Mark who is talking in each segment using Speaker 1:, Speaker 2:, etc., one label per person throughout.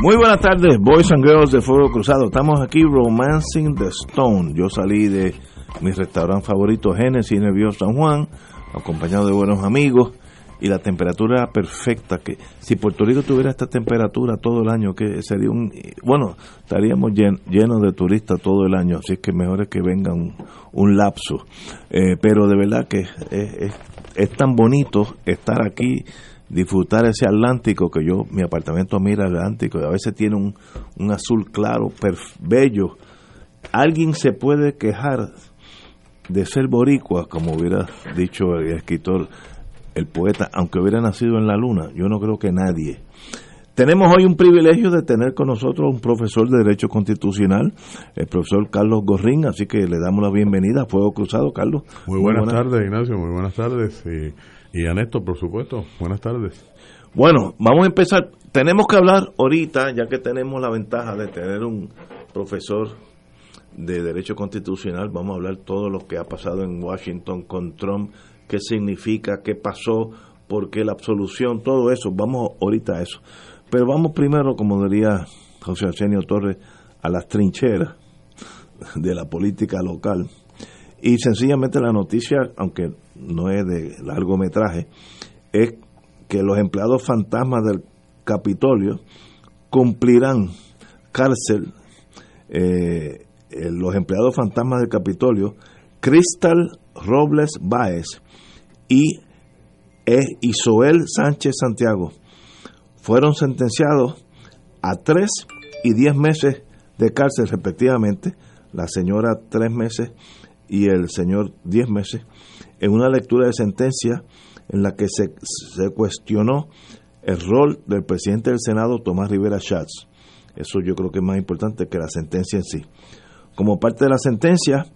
Speaker 1: Muy buenas tardes, Boys and Girls de Fuego Cruzado. Estamos aquí Romancing the Stone. Yo salí de mi restaurante favorito, Genesis, en el Viejo San Juan, acompañado de buenos amigos. Y la temperatura era perfecta. que Si Puerto Rico tuviera esta temperatura todo el año, que sería un. Bueno, estaríamos llenos de turistas todo el año. Así que mejor es que venga un, lapso. Eh, pero de verdad que es tan bonito estar aquí disfrutar ese Atlántico que yo, mi apartamento mira Atlántico y a veces tiene un, un azul claro, bello. Alguien se puede quejar de ser boricua, como hubiera dicho el escritor, el poeta, aunque hubiera nacido en la luna. Yo no creo que nadie. Tenemos hoy un privilegio de tener con nosotros un profesor de Derecho Constitucional, el profesor Carlos Gorrín, así que le damos la bienvenida a Fuego Cruzado, Carlos.
Speaker 2: Muy buenas, tardes, Ignacio, muy buenas tardes. Y y a Néstor, por supuesto, buenas tardes.
Speaker 1: Bueno, vamos a empezar. Tenemos que hablar ahorita, ya que tenemos la ventaja de tener un profesor de Derecho Constitucional, vamos a hablar todo lo que ha pasado en Washington con Trump, qué significa, qué pasó, por qué la absolución, todo eso. Vamos ahorita a eso. Pero vamos primero, como diría José Arsenio Torres, a las trincheras de la política local. Y sencillamente la noticia, aunque no es de largometraje, es que los empleados fantasmas del Capitolio cumplirán cárcel. Eh, eh, los empleados fantasmas del Capitolio, Cristal Robles Báez y e. Isoel Sánchez Santiago, fueron sentenciados a tres y diez meses de cárcel respectivamente, la señora tres meses y el señor diez meses, en una lectura de sentencia en la que se, cuestionó el rol del presidente del Senado, Tomás Rivera Schatz. Eso yo creo que es más importante que la sentencia en sí. Como parte de la sentencia,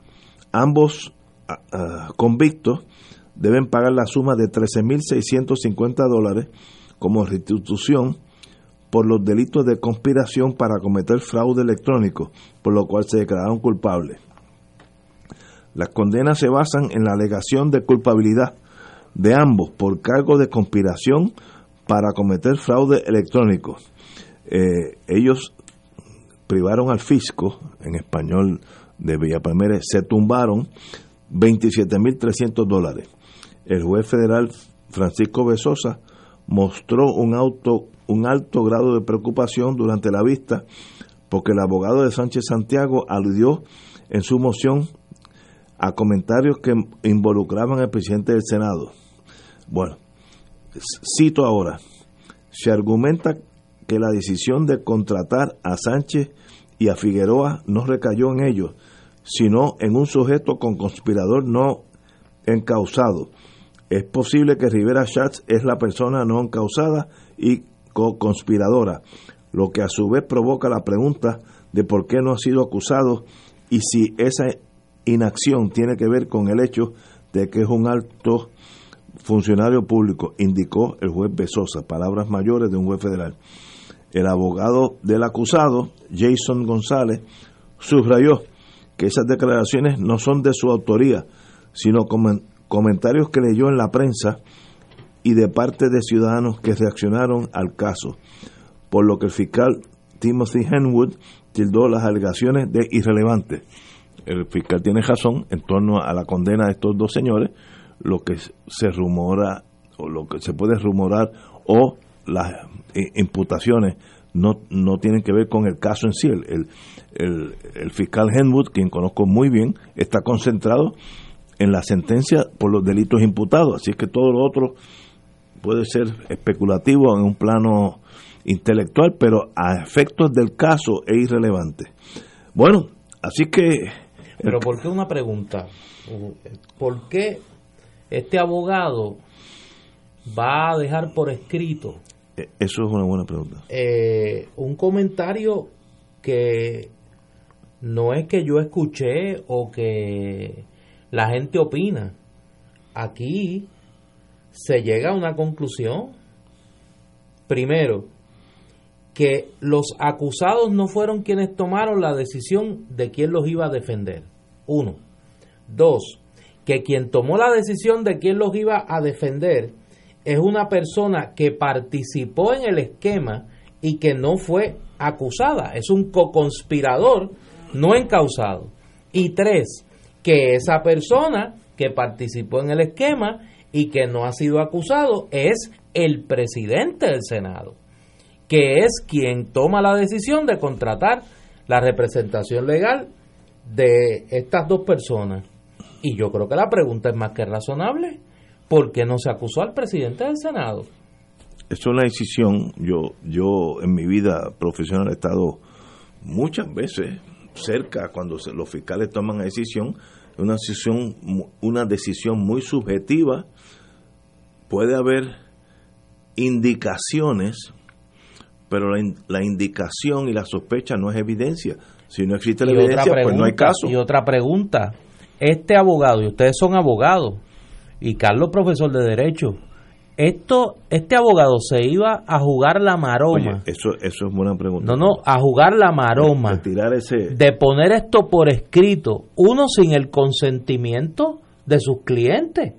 Speaker 1: ambos ah, convictos deben pagar la suma de 13.650 dólares como restitución por los delitos de conspiración para cometer fraude electrónico, por lo cual se declararon culpables. Las condenas se basan en la alegación de culpabilidad de ambos por cargo de conspiración para cometer fraude electrónico. Eh, ellos privaron al fisco, en español de Villa Palmeres, se tumbaron 27.300 dólares. El juez federal Francisco Besosa mostró un, auto, un alto grado de preocupación durante la vista porque el abogado de Sánchez Santiago aludió en su moción a comentarios que involucraban al presidente del Senado. Bueno, cito ahora, se argumenta que la decisión de contratar a Sánchez y a Figueroa no recayó en ellos, sino en un sujeto con conspirador no encausado. Es posible que Rivera Schatz es la persona no encausada y conspiradora, lo que a su vez provoca la pregunta de por qué no ha sido acusado y si esa inacción tiene que ver con el hecho de que es un alto funcionario público, indicó el juez Besosa, palabras mayores de un juez federal. El abogado del acusado, Jason González, subrayó que esas declaraciones no son de su autoría, sino comentarios que leyó en la prensa y de parte de ciudadanos que reaccionaron al caso, por lo que el fiscal Timothy Henwood tildó las alegaciones de irrelevantes el fiscal tiene razón en torno a la condena de estos dos señores, lo que se rumora o lo que se puede rumorar o las imputaciones no, no tienen que ver con el caso en sí. El, el, el, fiscal Henwood, quien conozco muy bien, está concentrado en la sentencia por los delitos imputados, así que todo lo otro puede ser especulativo en un plano intelectual, pero a efectos del caso es irrelevante. Bueno, así que
Speaker 3: pero ¿por qué una pregunta? ¿Por qué este abogado va a dejar por escrito
Speaker 1: Eh, Eso es una buena pregunta.
Speaker 3: eh, un comentario que no es que yo escuché o que la gente opina. Aquí se llega a una conclusión. Primero, que los acusados no fueron quienes tomaron la decisión de quién los iba a defender. Uno. Dos, que quien tomó la decisión de quién los iba a defender es una persona que participó en el esquema y que no fue acusada. Es un co-conspirador no encausado. Y tres, que esa persona que participó en el esquema y que no ha sido acusado es el presidente del Senado, que es quien toma la decisión de contratar la representación legal de estas dos personas. Y yo creo que la pregunta es más que razonable. ¿Por qué no se acusó al presidente del Senado?
Speaker 1: Eso es la decisión. Yo, yo en mi vida profesional he estado muchas veces cerca cuando los fiscales toman la decisión, una decisión, una decisión muy subjetiva. Puede haber indicaciones, pero la indicación y la sospecha no es evidencia. Si no existe la
Speaker 3: Y
Speaker 1: evidencia, pues no hay caso.
Speaker 3: Y otra pregunta, este abogado, y ustedes son abogados, y Carlos profesor de Derecho, esto, este abogado se iba a jugar la
Speaker 1: Oye,
Speaker 3: maroma,
Speaker 1: eso, eso es buena pregunta.
Speaker 3: no, no, a jugar la maroma,
Speaker 1: De tirar ese...
Speaker 3: de poner esto por escrito, uno sin el consentimiento de sus clientes.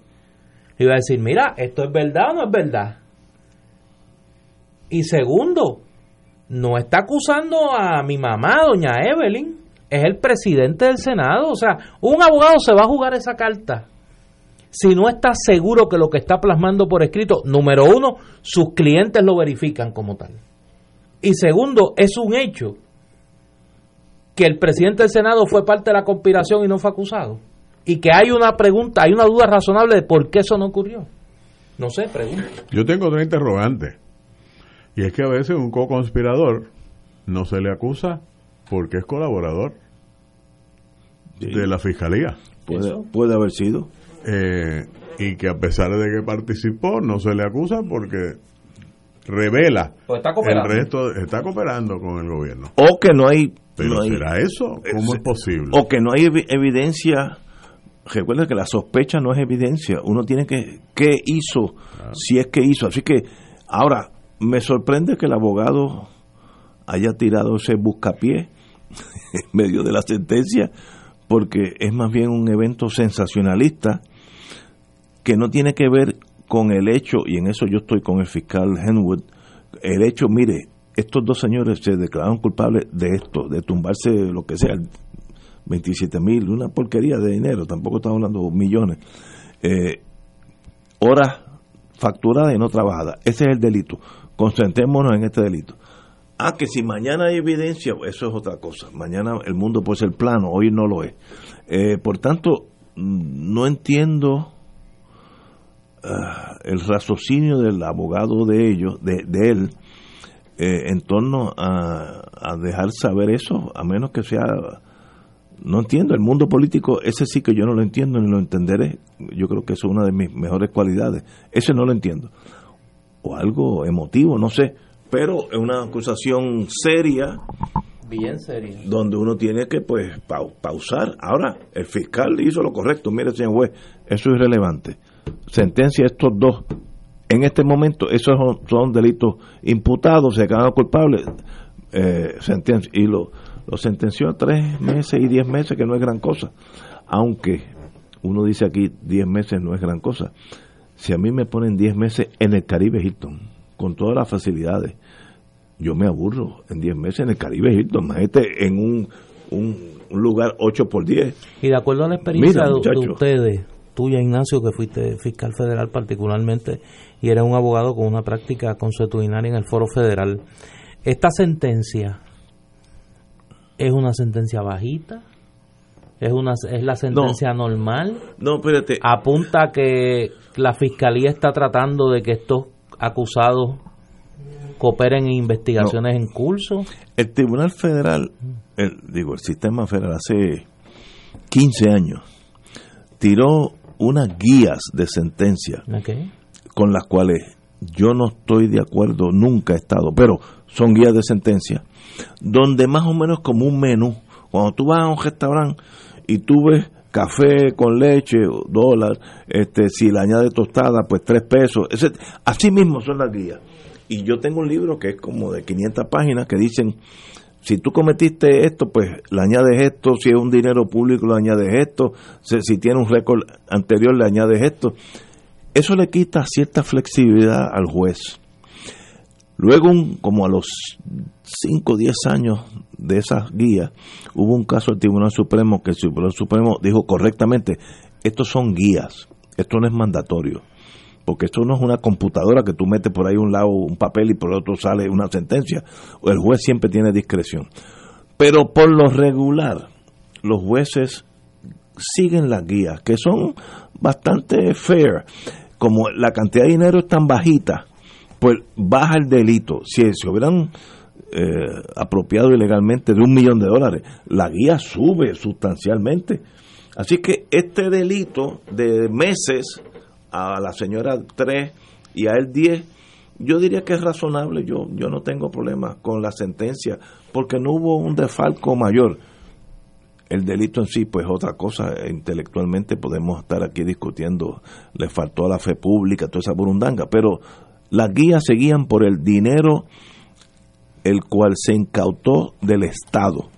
Speaker 3: Iba a decir, mira, esto es verdad o no es verdad. Y segundo, no está acusando a mi mamá, doña Evelyn, es el presidente del Senado. O sea, un abogado se va a jugar esa carta si no está seguro que lo que está plasmando por escrito, número uno, sus clientes lo verifican como tal. Y segundo, es un hecho que el presidente del Senado fue parte de la conspiración y no fue acusado. Y que hay una pregunta, hay una duda razonable de por qué eso no ocurrió. No sé, pregunta.
Speaker 2: Yo tengo otra interrogante. Y es que a veces un co-conspirador no se le acusa porque es colaborador
Speaker 1: Sí.
Speaker 2: de la fiscalía.
Speaker 1: puede, puede haber sido.
Speaker 2: Eh, y que a pesar de que participó, no se le acusa porque revela
Speaker 3: Pues está
Speaker 2: el
Speaker 3: cooperando.
Speaker 2: resto, está cooperando con el gobierno.
Speaker 1: O que no hay...
Speaker 2: Pero
Speaker 1: no hay-
Speaker 2: ¿será eso? ¿Cómo es posible?
Speaker 1: o que no hay evi- evidencia. Recuerda que la sospecha no es evidencia. Uno tiene que. ¿Qué hizo? Si es que hizo. Así que, ahora, me sorprende que el abogado haya tirado ese buscapié en medio de la sentencia, porque es más bien un evento sensacionalista que no tiene que ver con el hecho, y en eso yo estoy con el fiscal Henwood, el hecho, mire, estos dos señores se declararon culpables de esto, de tumbarse lo que sea, 27 mil, una porquería de dinero, tampoco estamos hablando de millones, eh, horas facturadas y no trabajadas. Ese es el delito. Concentrémonos en este delito. Ah, que si mañana hay evidencia, eso es otra cosa. Mañana el mundo puede ser plano, hoy no lo es. Eh, por tanto, mm, no entiendo ah, el raciocinio del abogado de ellos, de, de él, eh, en torno a, a dejar saber eso, a menos que sea no entiendo, el mundo político, ese sí que yo no lo entiendo ni lo entenderé. Yo creo que eso es una de mis mejores cualidades. Ese no lo entiendo. O algo emotivo, no sé. Pero es una acusación seria
Speaker 3: Bien serio.
Speaker 1: donde uno tiene que pues pau- pausar. Ahora, el fiscal hizo lo correcto. Mire, señor juez, eso es irrelevante. Sentencia a estos dos. En este momento, esos son, son delitos imputados, se quedan culpables. Eh, sentencia, y lo, lo sentenció a tres meses y diez meses, que no es gran cosa. Aunque uno dice aquí, diez meses no es gran cosa. Si a mí me ponen diez meses en el Caribe Hilton, con todas las facilidades, yo me aburro en 10 meses en el Caribe Hilton, imagínate en un, un, un lugar 8 por 10.
Speaker 3: Y de acuerdo a la experiencia
Speaker 1: Mira,
Speaker 3: de- ustedes, tuya Ignacio, que fuiste fiscal federal particularmente, y eres un abogado con una práctica consuetudinaria en el foro federal, esta sentencia es una sentencia bajita, es una es la sentencia normal,
Speaker 1: No, espérate,
Speaker 3: apunta que la fiscalía está tratando de que estos acusados cooperen en investigaciones en curso.
Speaker 1: el Tribunal Federal, el, digo, el sistema federal hace 15 años, tiró unas guías de sentencia con las cuales yo no estoy de acuerdo, nunca he estado, pero son guías de sentencia, donde más o menos como un menú, cuando tú vas a un restaurante y tú ves café con leche, dólar, este, si le añade tostada, pues tres pesos, ese, así mismo son las guías. Y yo tengo un libro que es como de 500 páginas que dicen, si tú cometiste esto, pues le añades esto, si es un dinero público le añades esto, si, si tiene un récord anterior le añades esto. Eso le quita cierta flexibilidad al juez. Luego, como a los 5 o 10 años de esas guías, hubo un caso del Tribunal Supremo que el Tribunal Supremo dijo correctamente, estos son guías, esto no es mandatorio, porque esto no es una computadora que tú metes por ahí un lado un papel y por el otro sale una sentencia. El juez siempre tiene discreción. Pero por lo regular, los jueces siguen las guías, que son bastante fair como la cantidad de dinero es tan bajita, pues baja el delito. Si se hubieran eh, apropiado ilegalmente de un millón de dólares, la guía sube sustancialmente. Así que este delito de meses a la señora 3 y a él 10, yo diría que es razonable, yo, yo no tengo problema con la sentencia, porque no hubo un defalco mayor el delito en sí, pues otra cosa, intelectualmente podemos estar aquí discutiendo, le faltó a la fe pública, toda esa burundanga, pero las guías seguían por el dinero el cual se incautó del Estado.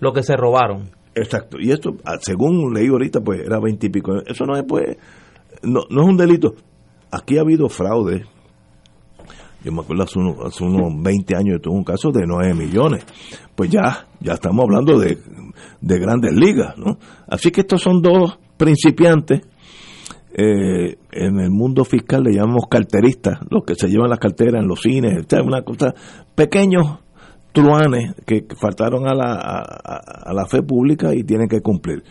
Speaker 3: Lo que se robaron.
Speaker 1: Exacto, y esto, ah, según leí ahorita, pues era veintipico. Eso no es, pues, no, no es un delito. Aquí ha habido fraude, yo me acuerdo hace, unos, 20 años yo tuve un caso de 9 millones. Pues ya, ya estamos hablando de, grandes ligas, ¿no? Así que estos son dos principiantes. Eh, en el mundo fiscal le llamamos carteristas, los que se llevan las carteras en los cines, una cosa, pequeños truanes que faltaron a la, a, la fe pública y tienen que cumplir.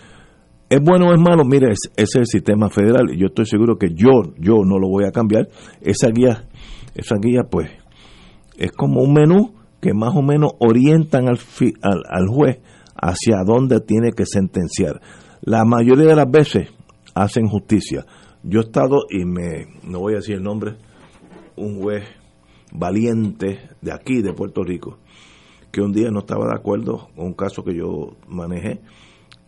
Speaker 1: ¿Es bueno o es malo? Mire, ese es el sistema federal yo estoy seguro que yo, yo no lo voy a cambiar. Esa guía esa guía pues es como un menú que más o menos orientan al, al, juez hacia dónde tiene que sentenciar. La mayoría de las veces hacen justicia. Yo he estado, y me, no voy a decir el nombre, un juez valiente de aquí, de Puerto Rico, que un día no estaba de acuerdo con un caso que yo manejé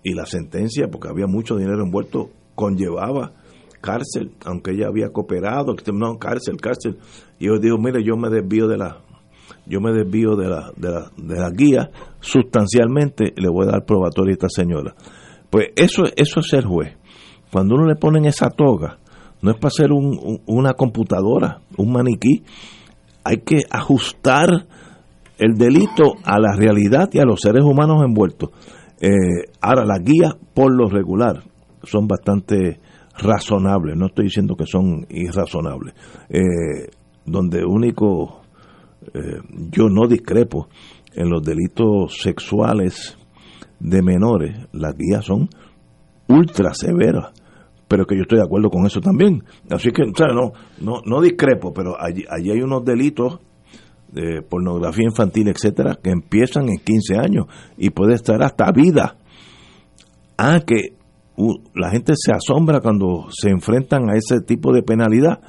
Speaker 1: y la sentencia, porque había mucho dinero envuelto, conllevaba cárcel, aunque ella había cooperado, no, cárcel, cárcel. Y yo digo, mire, yo me desvío de la yo me desvío de la, de la, de la guía sustancialmente le voy a dar probatoria a esta señora. Pues eso, eso es ser juez. Cuando uno le ponen esa toga, no es para ser un, una computadora, un maniquí. Hay que ajustar el delito a la realidad y a los seres humanos envueltos. Eh, ahora, las guías, por lo regular, son bastante razonables, no estoy diciendo que son irrazonables, eh, donde único eh, yo no discrepo en los delitos sexuales de menores, las guías son ultra severas, pero que yo estoy de acuerdo con eso también. Así que, no, no, no discrepo, pero allí, allí hay unos delitos de pornografía infantil, etcétera, que empiezan en 15 años y puede estar hasta vida. Ah, que la gente se asombra cuando se enfrentan a ese tipo de penalidad.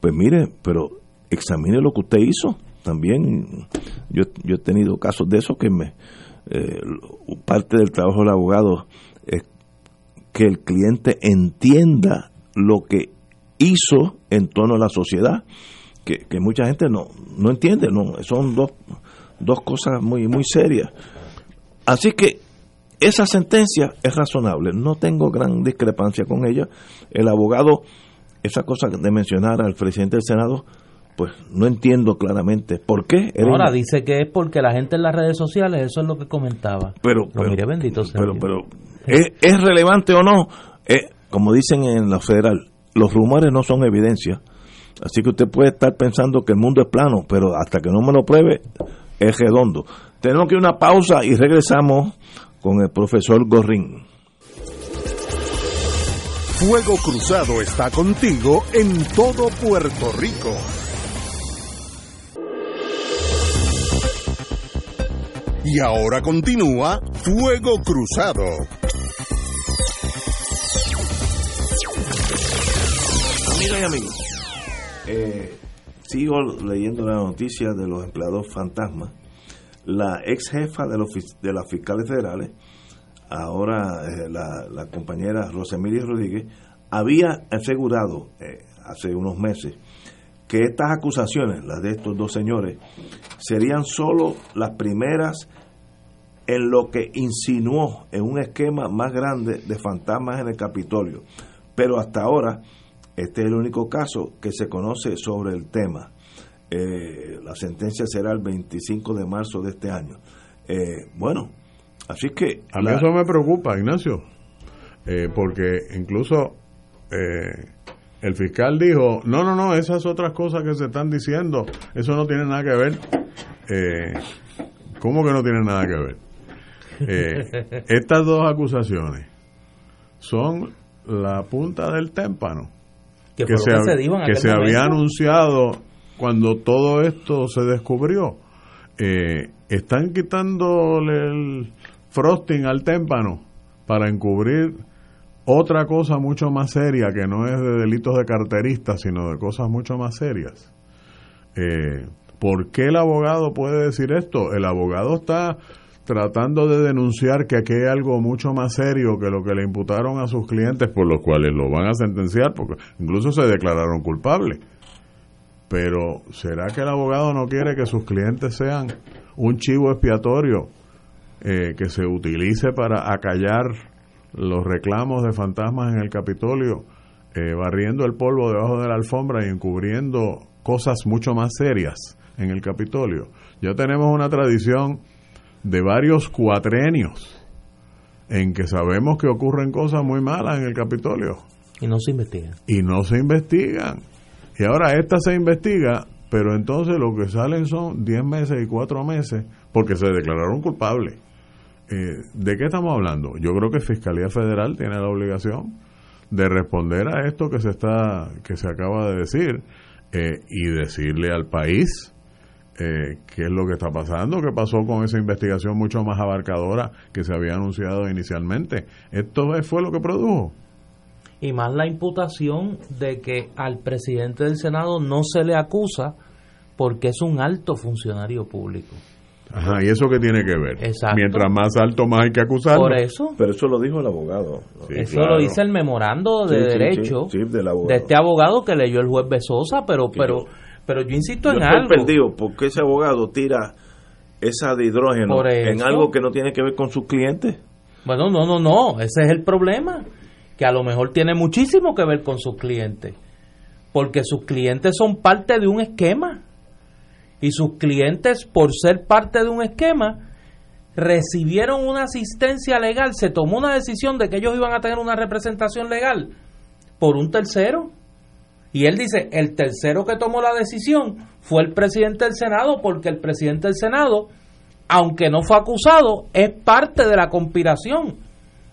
Speaker 1: Pues mire, pero examine lo que usted hizo. También yo, yo he tenido casos de eso que me eh, parte del trabajo del abogado que el cliente entienda lo que hizo en torno a la sociedad, que, que mucha gente no, no entiende, no, son dos, dos cosas muy, muy serias. Así que esa sentencia es razonable, no tengo gran discrepancia con ella. El abogado, esa cosa de mencionar al presidente del Senado, pues no entiendo claramente por qué.
Speaker 3: Ahora dice que es porque la gente en las redes sociales, eso es lo que comentaba.
Speaker 1: Pero,
Speaker 3: pero bendito
Speaker 1: pero, pero, ¿es, relevante o no? Eh, como dicen en la federal, los rumores no son evidencia. Así que usted puede estar pensando que el mundo es plano, pero hasta que no me lo pruebe, es redondo. Tenemos que ir a una pausa y regresamos con el profesor Gorrín.
Speaker 4: Fuego Cruzado está contigo en todo Puerto Rico. Y ahora continúa Fuego Cruzado.
Speaker 1: Amigas y amigos, eh, sigo leyendo la noticia de los empleados fantasmas. La ex jefa de, las fiscales federales, ahora eh, la, la, compañera Rosemilia Rodríguez, había asegurado eh, hace unos meses que estas acusaciones, las de estos dos señores, serían solo las primeras en lo que insinuó en un esquema más grande de fantasmas en el Capitolio. Pero hasta ahora, este es el único caso que se conoce sobre el tema. Eh, la sentencia será el 25 de marzo de este año. Eh, bueno, así que...
Speaker 2: A mí eso me preocupa, Ignacio, eh, porque incluso el fiscal dijo, no, no, no, esas otras cosas que se están diciendo, eso no tiene nada que ver. ¿Cómo que no tiene nada que ver? estas dos acusaciones son la punta del témpano
Speaker 3: que, se,
Speaker 2: que se había anunciado cuando todo esto se descubrió. Eh, están quitándole el frosting al témpano para encubrir otra cosa mucho más seria que no es de delitos de carterista, sino de cosas mucho más serias. Eh, ¿Por qué el abogado puede decir esto? El abogado está tratando de denunciar que aquí hay algo mucho más serio que lo que le imputaron a sus clientes, por los cuales lo van a sentenciar, porque incluso se declararon culpables. Pero ¿será que el abogado no quiere que sus clientes sean un chivo expiatorio eh, que se utilice para acallar los reclamos de fantasmas en el Capitolio, eh, barriendo el polvo debajo de la alfombra y encubriendo cosas mucho más serias en el Capitolio? Ya tenemos una tradición de varios cuatrenios en que sabemos que ocurren cosas muy malas en el Capitolio.
Speaker 3: Y no se investigan.
Speaker 2: Y no se investigan. Y ahora esta se investiga, pero entonces lo que salen son 10 meses y 4 meses porque se declararon culpables. Eh, ¿De qué estamos hablando? Yo creo que Fiscalía Federal tiene la obligación de responder a esto que se está que se acaba de decir eh, y decirle al país eh, qué es lo que está pasando, qué pasó con esa investigación mucho más abarcadora que se había anunciado inicialmente. Esto fue lo que produjo.
Speaker 3: Y más la imputación de que al presidente del Senado no se le acusa porque es un alto funcionario público.
Speaker 2: Ajá, ¿y eso qué tiene que ver? Mientras más alto, más hay que acusarlo.
Speaker 3: Por eso.
Speaker 1: Pero eso lo dijo el abogado.
Speaker 3: eso lo dice el memorando de derecho de este abogado que leyó el juez Besosa, pero, pero pero yo insisto en algo.
Speaker 1: perdido porque ese abogado tira esa de hidrógeno en algo que no tiene que ver con sus clientes.
Speaker 3: Bueno, no, no, no, ese es el problema, que a lo mejor tiene muchísimo que ver con sus clientes, porque sus clientes son parte de un esquema, y sus clientes, por ser parte de un esquema, recibieron una asistencia legal, se tomó una decisión de que ellos iban a tener una representación legal por un tercero y él dice, el tercero que tomó la decisión fue el presidente del Senado, porque el presidente del Senado, aunque no fue acusado, es parte de la conspiración.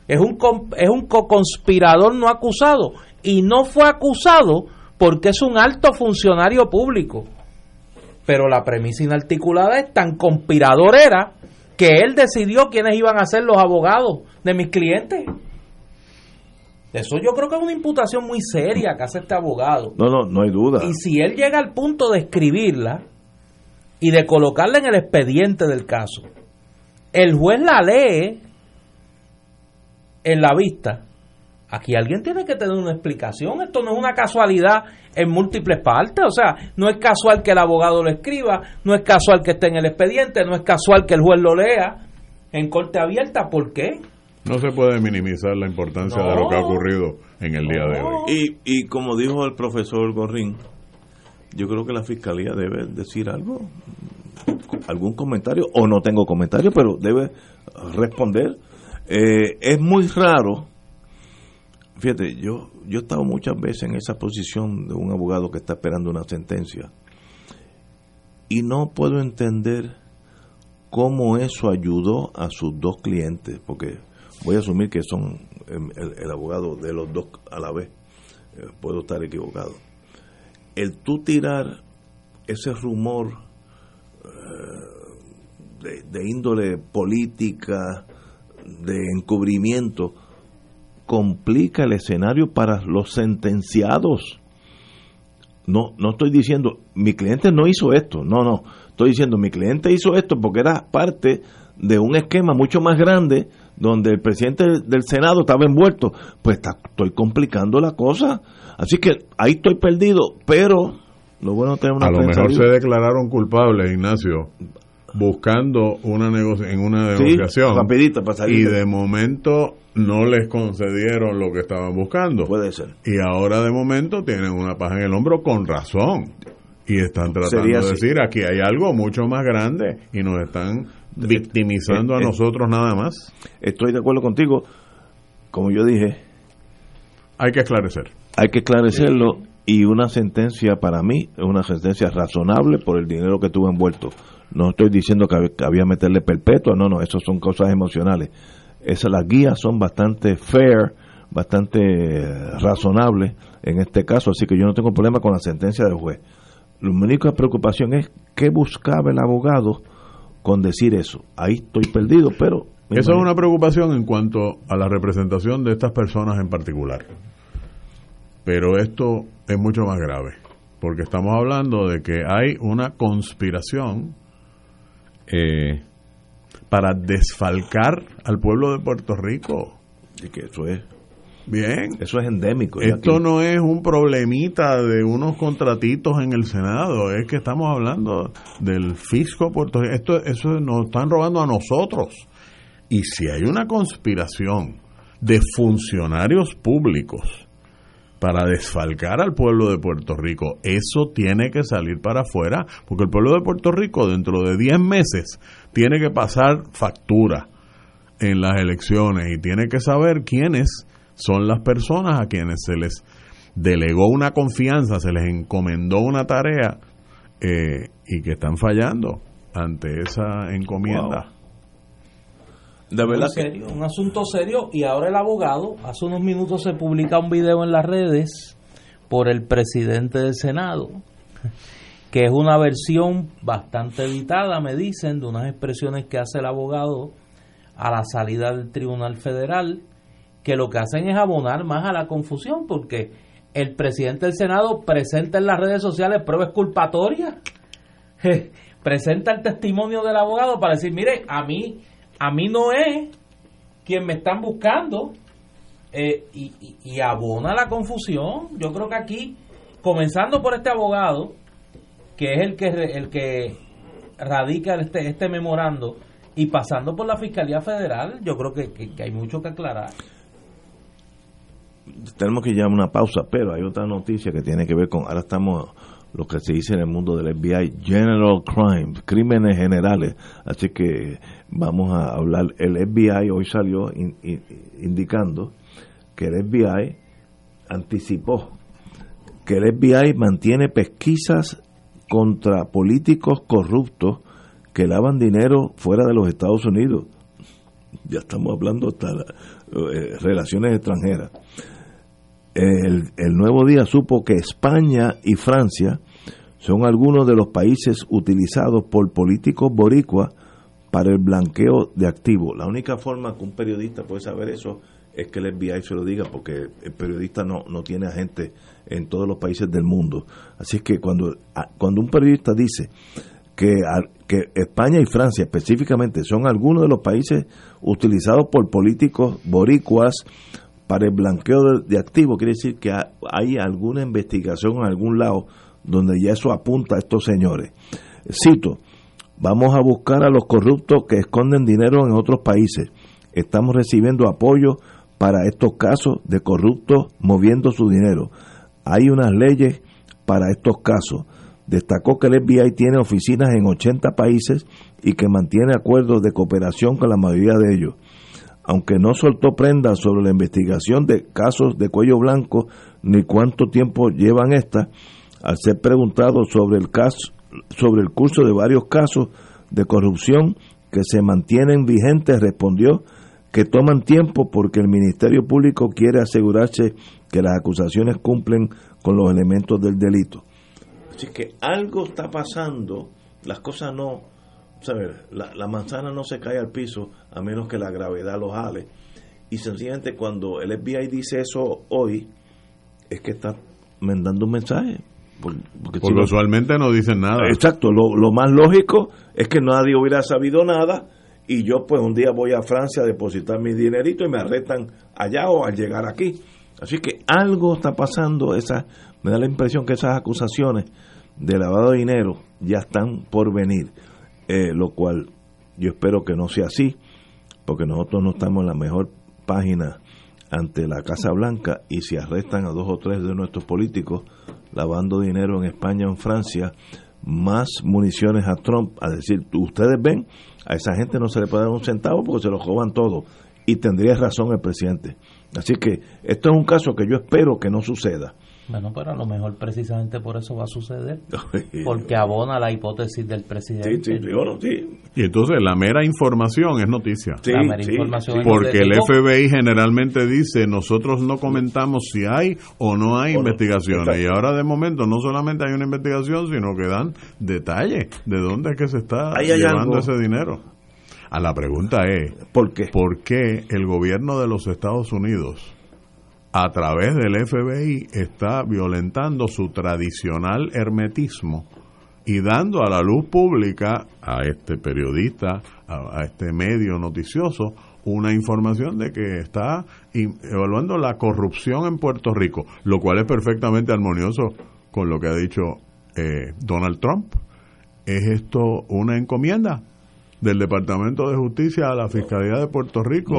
Speaker 3: Es un, es un co-conspirador no acusado. Y no fue acusado porque es un alto funcionario público. Pero la premisa inarticulada es tan conspiradorera que él decidió quiénes iban a ser los abogados de mis clientes. Eso yo creo que es una imputación muy seria que hace este abogado.
Speaker 1: No, no, no hay duda.
Speaker 3: Y si él llega al punto de escribirla y de colocarla en el expediente del caso, el juez la lee en la vista. Aquí alguien tiene que tener una explicación. Esto no es una casualidad en múltiples partes. O sea, no es casual que el abogado lo escriba, no es casual que esté en el expediente, no es casual que el juez lo lea en corte abierta. ¿Por qué?
Speaker 2: No se puede minimizar la importancia de lo que ha ocurrido en el día de hoy.
Speaker 1: Y, y como dijo el profesor Gorrín, yo creo que la fiscalía debe decir algo, algún comentario, o no tengo comentario, pero debe responder. Eh, es muy raro, fíjate, yo, yo he estado muchas veces en esa posición de un abogado que está esperando una sentencia y no puedo entender cómo eso ayudó a sus dos clientes, porque voy a asumir que son em, el, abogado de los dos a la vez, eh, puedo estar equivocado. El tú tirar ese rumor eh, de, índole política, de encubrimiento, complica el escenario para los sentenciados. no, no estoy diciendo, mi cliente no hizo esto, no, no, estoy diciendo, mi cliente hizo esto porque era parte de un esquema mucho más grande donde el presidente del Senado estaba envuelto, pues estoy complicando la cosa. Así que ahí estoy perdido, pero lo bueno tener una
Speaker 2: A lo mejor se declararon culpables, Ignacio, buscando una en una negociación. y de momento no les concedieron lo que estaban buscando.
Speaker 1: Puede ser.
Speaker 2: Y ahora de momento tienen una paja en el hombro con razón. Y están tratando de decir, aquí hay algo mucho más grande y nos están victimizando a eh, eh, nosotros nada más.
Speaker 1: Estoy de acuerdo contigo. Como yo dije,
Speaker 2: hay que esclarecer.
Speaker 1: Hay que esclarecerlo y una sentencia para mí es una sentencia razonable por el dinero que tuvo envuelto. No estoy diciendo que había meterle perpetua, no, no, eso son cosas emocionales. Esas las guías son bastante fair, bastante razonables en este caso, así que yo no tengo problema con la sentencia del juez. La única preocupación es qué buscaba el abogado con decir eso. Ahí estoy perdido, pero...
Speaker 2: Eso es una preocupación en cuanto a la representación de estas personas en particular. Pero esto es mucho más grave, porque estamos hablando de que hay una conspiración eh, para desfalcar al pueblo de Puerto Rico.
Speaker 1: Y que eso es
Speaker 2: Bien.
Speaker 1: Eso es endémico.
Speaker 2: Esto no es un problemita de unos contratitos en el Senado, es que estamos hablando del fisco Puerto Rico. Esto, eso nos están robando a nosotros. Y si hay una conspiración de funcionarios públicos para desfalcar al pueblo de Puerto Rico, eso tiene que salir para afuera, porque el pueblo de Puerto Rico dentro de 10 meses tiene que pasar factura en las elecciones y tiene que saber quiénes son las personas a quienes se les delegó una confianza, se les encomendó una tarea eh, y que están fallando ante esa encomienda.
Speaker 3: De verdad serio, un asunto serio y ahora el abogado, hace unos minutos se publica un video en las redes por el presidente del Senado, que es una versión bastante editada, me dicen, de unas expresiones que hace el abogado a la salida del Tribunal Federal que lo que hacen es abonar más a la confusión, porque el presidente del Senado presenta en las redes sociales pruebas culpatorias, presenta el testimonio del abogado para decir, mire, a mí, a mí no es quien me están buscando, eh, y, abona la confusión. Yo creo que aquí, comenzando por este abogado, que es el que, el que radica este, este memorando, y pasando por la Fiscalía Federal, yo creo que, que hay mucho que aclarar
Speaker 1: tenemos que llevar una pausa, pero hay otra noticia que tiene que ver con, ahora estamos lo que se dice en el mundo del FBI, General Crimes, crímenes generales. Así que vamos a hablar, el FBI hoy salió indicando que el FBI anticipó que el FBI mantiene pesquisas contra políticos corruptos que lavan dinero fuera de los Estados Unidos. Ya estamos hablando hasta eh, relaciones extranjeras el, nuevo día supo que España y Francia son algunos de los países utilizados por políticos boricuas para el blanqueo de activos. La única forma que un periodista puede saber eso es que el FBI se lo diga, porque el periodista no, no tiene agente en todos los países del mundo. Así que cuando, cuando un periodista dice que, que España y Francia específicamente son algunos de los países utilizados por políticos boricuas para el blanqueo de, activos, quiere decir que hay alguna investigación en algún lado donde ya eso apunta a estos señores. Cito, vamos a buscar a los corruptos que esconden dinero en otros países. Estamos recibiendo apoyo para estos casos de corruptos moviendo su dinero. Hay unas leyes para estos casos. Destacó que el FBI tiene oficinas en 80 países y que mantiene acuerdos de cooperación con la mayoría de ellos aunque no soltó prendas sobre la investigación de casos de cuello blanco ni cuánto tiempo llevan estas, al ser preguntado sobre el caso sobre el curso de varios casos de corrupción que se mantienen vigentes, respondió que toman tiempo porque el Ministerio Público quiere asegurarse que las acusaciones cumplen con los elementos del delito. Así que algo está pasando, las cosas no la, la, manzana no se cae al piso a menos que la gravedad lo jale. Y sencillamente cuando el FBI dice eso hoy, es que está mandando un mensaje. Porque,
Speaker 2: usualmente no dicen nada.
Speaker 1: Exacto, lo, lo más lógico es que nadie hubiera sabido nada y yo pues un día voy a Francia a depositar mi dinerito y me arrestan allá o al llegar aquí. Así que algo está pasando, esa, me da la impresión que esas acusaciones de lavado de dinero ya están por venir, eh, lo cual yo espero que no sea así, porque nosotros no estamos en la mejor página ante la Casa Blanca y si arrestan a dos o tres de nuestros políticos lavando dinero en España o en Francia, más municiones a Trump, a decir, ustedes ven, a esa gente no se le puede dar un centavo porque se lo roban todo. Y tendría razón el presidente. Así que esto es un caso que yo espero que no suceda.
Speaker 3: Bueno, pero a lo mejor precisamente por eso va a suceder, porque abona la hipótesis del presidente. Sí,
Speaker 2: sí, Y entonces la mera información es noticia. la mera información porque el FBI generalmente dice, nosotros no comentamos si hay o no hay investigaciones. Y ahora de momento no solamente hay una investigación, sino que dan detalles de dónde es que se está llevando ese dinero. A la pregunta es, ¿por qué? ¿Por qué el gobierno de los Estados Unidos a través del FBI está violentando su tradicional hermetismo y dando a la luz pública, a este periodista, a, este medio noticioso, una información de que está evaluando la corrupción en Puerto Rico, lo cual es perfectamente armonioso con lo que ha dicho eh, Donald Trump. ¿Es esto una encomienda del Departamento de Justicia a la Fiscalía de Puerto Rico?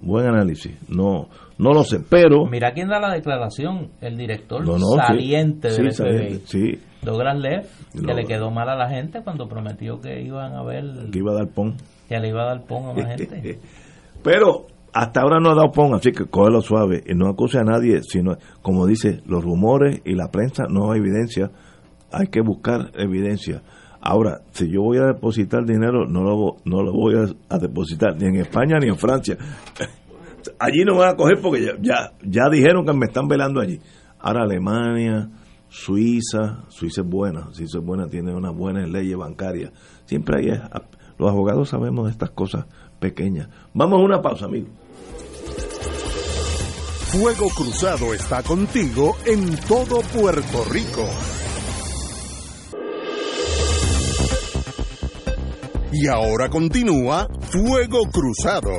Speaker 1: Buen análisis. No, no lo sé, pero...
Speaker 3: Mira quién da la declaración, el director saliente del FBI. Douglas Leff, que le quedó mal a la gente cuando prometió que iban a ver...
Speaker 1: Que iba a dar pon.
Speaker 3: Que le iba a dar pon a la gente.
Speaker 1: pero hasta ahora no ha dado pon, así que cógelo suave y no acuse a nadie, sino, como dice, los rumores y la prensa no hay evidencia, hay que buscar evidencia. Ahora, si yo voy a depositar dinero, no lo, no lo voy a depositar ni en España ni en Francia allí no van a coger porque ya, ya, dijeron que me están velando allí. Ahora Alemania, Suiza, Suiza es buena, Suiza es buena, tiene unas buenas leyes bancarias. Siempre hay, los abogados sabemos de estas cosas pequeñas. Vamos a una pausa, amigo.
Speaker 4: Fuego Cruzado está contigo en todo Puerto Rico. Y ahora continúa Fuego Cruzado.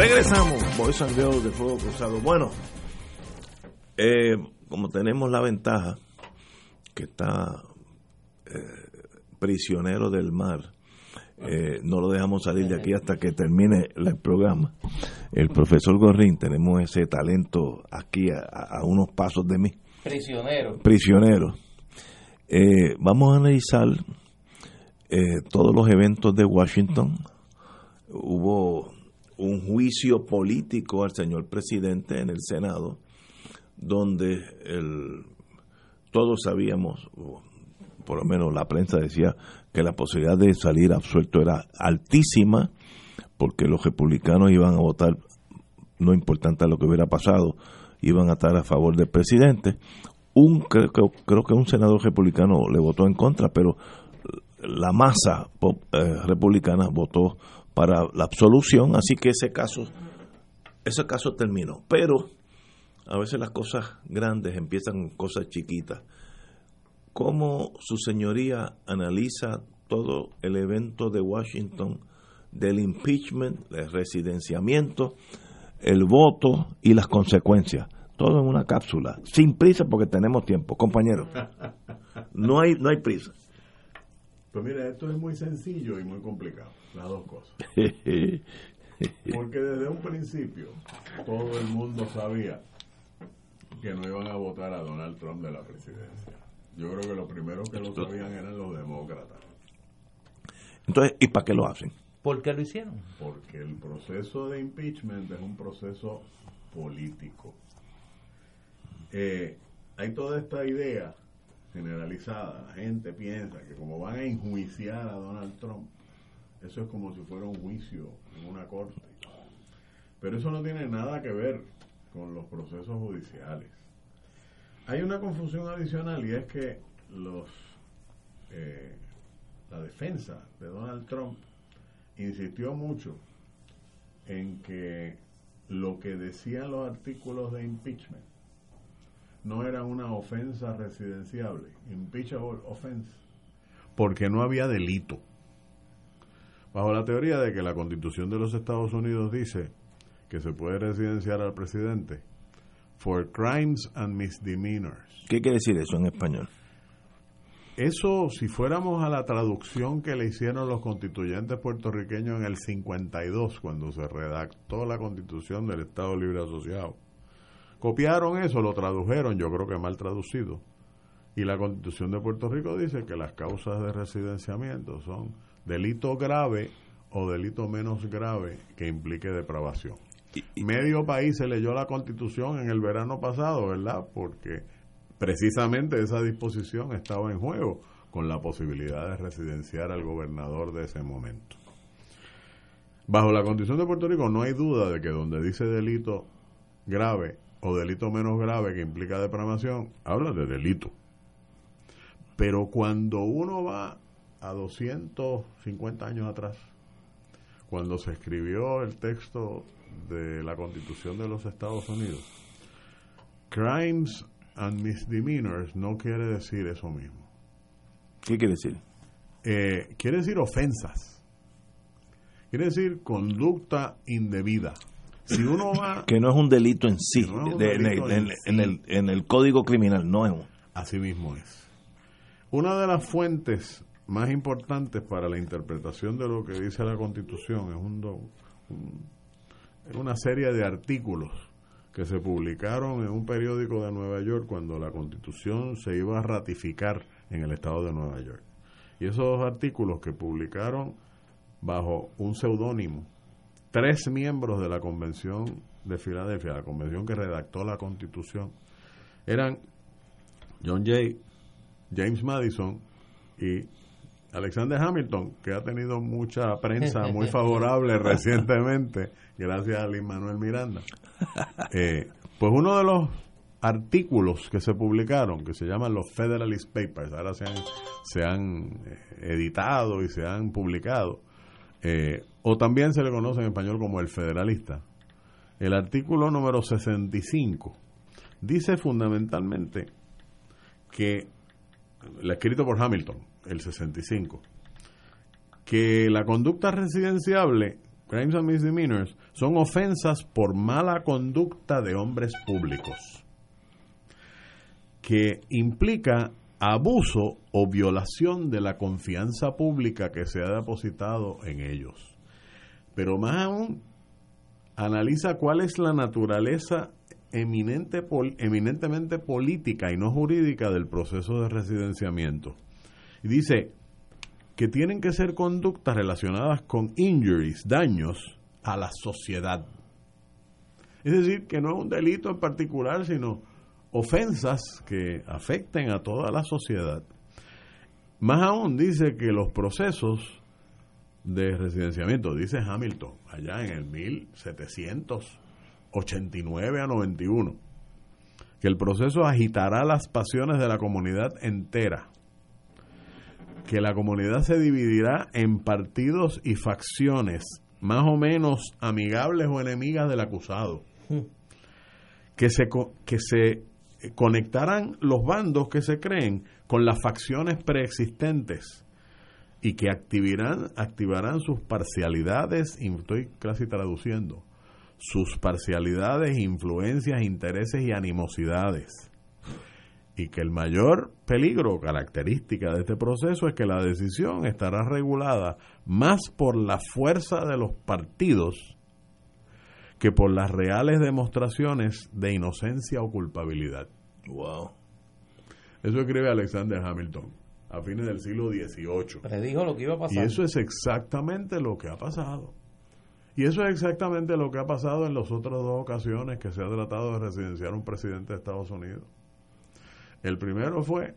Speaker 1: Regresamos, Boys Sangreo de Fuego Cruzado. Bueno, eh, como tenemos la ventaja que está eh, prisionero del mar, eh, no lo dejamos salir de aquí hasta que termine el programa. El profesor Gorrín, tenemos ese talento aquí a, unos pasos de mí.
Speaker 3: Prisionero.
Speaker 1: Prisionero. vamos a analizar todos los eventos de Washington. Hubo un juicio político al señor presidente en el Senado, donde el, todos sabíamos, por lo menos la prensa decía, que la posibilidad de salir absuelto era altísima, porque los republicanos iban a votar, no importante lo que hubiera pasado, iban a estar a favor del presidente. Un, creo, creo que un senador republicano le votó en contra, pero la masa eh, republicana votó para la absolución, así que ese caso, ese caso terminó. Pero a veces las cosas grandes empiezan con cosas chiquitas. ¿Cómo su señoría analiza todo el evento de Washington del impeachment, el residenciamiento, el voto y las consecuencias? Todo en una cápsula, sin prisa porque tenemos tiempo, compañero. No hay, no hay prisa.
Speaker 2: Pues mira, esto es muy sencillo y muy complicado, las dos cosas. Porque desde un principio todo el mundo sabía que no iban a votar a Donald Trump de la presidencia. Yo creo que los primeros que lo sabían eran los demócratas.
Speaker 1: Entonces, ¿y para qué lo hacen?
Speaker 3: ¿Por qué lo hicieron?
Speaker 2: Porque el proceso de impeachment es un proceso político. Eh, hay toda esta idea generalizada. La gente piensa que como van a enjuiciar a Donald Trump, Eso es como si fuera un juicio en una corte. Pero eso no tiene nada que ver con los procesos judiciales. Hay una confusión adicional y es que los eh, la defensa de Donald Trump insistió mucho en que lo que decían los artículos de impeachment no era una ofensa residenciable, impeachable offense, porque no había delito. Bajo la teoría de que la constitución de los Estados Unidos dice que se puede residenciar al presidente for crimes and misdemeanors.
Speaker 1: ¿Qué quiere decir eso en español?
Speaker 2: Eso, si fuéramos a la traducción que le hicieron los constituyentes puertorriqueños en el 52, cuando se redactó la constitución del Estado Libre Asociado, copiaron eso, lo tradujeron, yo creo que mal traducido. Y la constitución de Puerto Rico dice que las causas de residenciamiento son delito grave o delito menos grave que implique depravación. Medio país se leyó la constitución en el verano pasado, ¿verdad? Porque precisamente esa disposición estaba en juego con la posibilidad de residenciar al gobernador de ese momento. Bajo la constitución de Puerto Rico no hay duda de que donde dice delito grave o delito menos grave que implica depravación, habla de delito. Pero cuando uno va a 250 años atrás, cuando se escribió el texto de la Constitución de los Estados Unidos, crimes and misdemeanors no quiere decir eso mismo.
Speaker 1: ¿Qué quiere decir?
Speaker 2: Eh, quiere decir ofensas. Quiere decir conducta indebida. Si uno va...
Speaker 1: Que no es un delito en sí, en, el, código criminal, no es un...
Speaker 2: Así mismo es. Una de las fuentes más importantes para la interpretación de lo que dice la Constitución es un, una serie de artículos que se publicaron en un periódico de Nueva York cuando la constitución se iba a ratificar en el estado de Nueva York. Y esos artículos que publicaron bajo un seudónimo, tres miembros de la Convención de Filadelfia, la convención que redactó la constitución, eran John Jay, James Madison y Alexander Hamilton, que ha tenido mucha prensa muy favorable recientemente, gracias a Lin Manuel Miranda. Eh, pues uno de los artículos que se publicaron, que se llaman los Federalist Papers, ahora se han, se han eh, editado y se han publicado, eh, o también se le conoce en español como el Federalista. El artículo número 65 dice fundamentalmente que, escrito por Hamilton, el 65, que la conducta residenciable, crimes and misdemeanors, son ofensas por mala conducta de hombres públicos, que implica abuso o violación de la confianza pública que se ha depositado en ellos. Pero más aún, analiza cuál es la naturaleza eminente, eminentemente política y no jurídica del proceso de residenciamiento y dice que tienen que ser conductas relacionadas con injuries, daños a la sociedad. Es decir, que no es un delito en particular, sino ofensas que afecten a toda la sociedad. Más aún dice que los procesos de residenciamiento, dice Hamilton, allá en el 1789 a 91, que el proceso agitará las pasiones de la comunidad entera que la comunidad se dividirá en partidos y facciones más o menos amigables o enemigas del acusado. Hmm. Que se, que se conectarán los bandos que se creen con las facciones preexistentes y que activarán, activarán sus parcialidades, estoy casi traduciendo, sus parcialidades, influencias, intereses y animosidades y que el mayor peligro o característica de este proceso es que la decisión estará regulada más por la fuerza de los partidos que por las reales demostraciones de inocencia o culpabilidad.
Speaker 1: Wow.
Speaker 2: Eso escribe Alexander Hamilton a fines del siglo XVIII.
Speaker 3: Predijo lo que iba a pasar.
Speaker 2: Y eso es exactamente lo que ha pasado. Y eso es exactamente lo que ha pasado en las otras dos ocasiones que se ha tratado de residenciar un presidente de Estados Unidos. El primero fue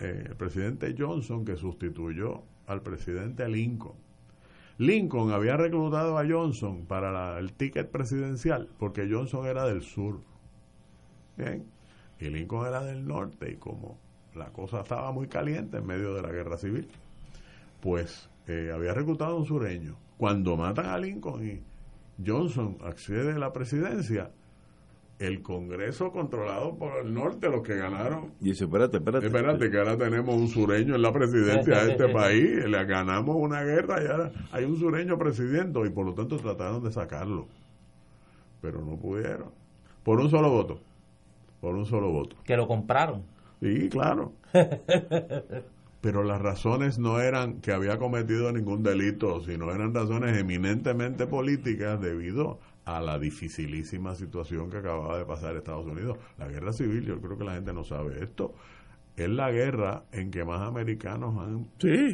Speaker 2: eh, el presidente Johnson que sustituyó al presidente Lincoln. Lincoln había reclutado a Johnson para el ticket presidencial porque Johnson era del sur. Bien. Y Lincoln era del norte y como la cosa estaba muy caliente en medio de la guerra civil, pues eh, había reclutado a un sureño. Cuando matan a Lincoln y Johnson accede a la presidencia, el Congreso controlado por el norte, los que ganaron.
Speaker 1: Y dice, espérate, espérate.
Speaker 2: Espérate, que ahora tenemos un sureño en la presidencia de este país, le ganamos una guerra y ahora hay un sureño presidente y por lo tanto trataron de sacarlo. Pero no pudieron. Por un solo voto. Por un solo voto.
Speaker 3: Que lo compraron.
Speaker 2: Sí, claro. Pero las razones no eran que había cometido ningún delito, sino eran razones eminentemente políticas debido a la dificilísima situación que acababa de pasar Estados Unidos. La guerra civil, yo creo que la gente no sabe esto, es la guerra en que más americanos han,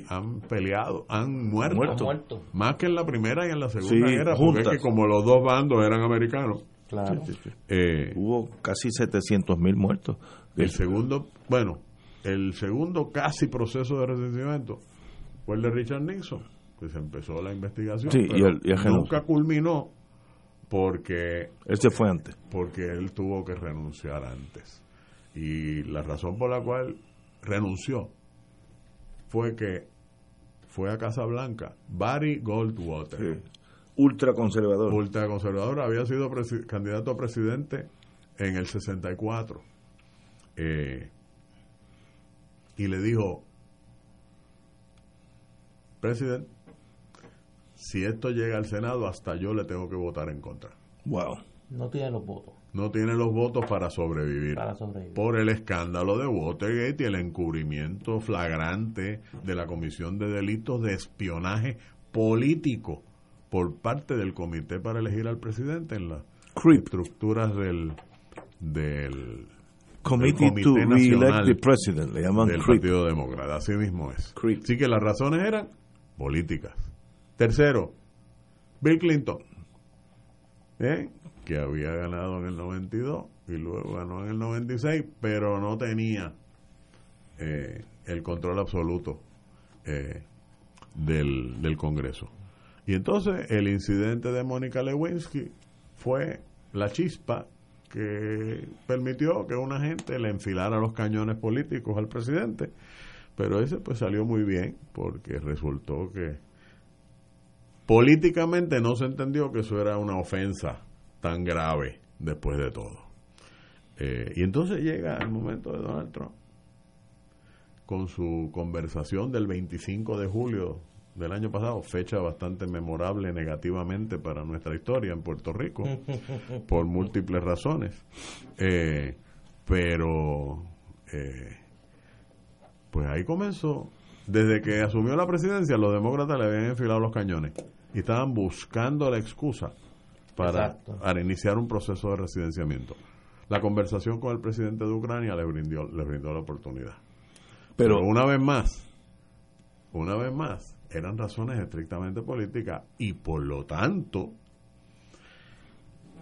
Speaker 2: han peleado, han muerto, Más que en la primera y en la segunda guerra, porque es que como los dos bandos eran americanos.
Speaker 1: Claro. Eh, Hubo casi 700 mil muertos.
Speaker 2: El segundo, bueno, el segundo casi proceso de resentimiento fue el de Richard Nixon, que se empezó la investigación, y nunca culminó porque
Speaker 1: este fue antes.
Speaker 2: porque él tuvo que renunciar antes. Y la razón por la cual renunció fue que fue a Casa Blanca Barry Goldwater.
Speaker 1: Ultraconservador.
Speaker 2: Ultraconservador había sido candidato a presidente en el 64 eh, y le dijo presidente si esto llega al Senado, hasta yo le tengo que votar en contra.
Speaker 1: Wow.
Speaker 3: No tiene los votos.
Speaker 2: No tiene los votos para sobrevivir.
Speaker 3: Para sobrevivir.
Speaker 2: Por el escándalo de Watergate y el encubrimiento flagrante de la Comisión de Delitos de Espionaje Político por parte del Comité para elegir al presidente en las estructuras del, del
Speaker 1: Committee to Nacional the President, le llaman
Speaker 2: del Partido Demócrata. Así mismo es. Así que las razones eran políticas. Tercero, Bill Clinton, que había ganado en el 92 y luego ganó en el 96, pero no tenía eh, el control absoluto eh, del, del Congreso. Y entonces el incidente de Mónica Lewinsky fue la chispa que permitió que una gente le enfilara los cañones políticos al presidente. Pero ese pues salió muy bien porque resultó que políticamente no se entendió que eso era una ofensa tan grave después de todo. Eh, y entonces llega el momento de Donald Trump con su conversación del 25 de julio del año pasado, fecha bastante memorable negativamente para nuestra historia en Puerto Rico, por múltiples razones. Eh, pero, eh, pues ahí comenzó. Desde que asumió la presidencia, los demócratas le habían enfilado los cañones y estaban buscando la excusa para, iniciar un proceso de residenciamiento. La conversación con el presidente de Ucrania le brindó, le brindó la oportunidad. Pero, una vez más, una vez más, eran razones estrictamente políticas y por lo tanto,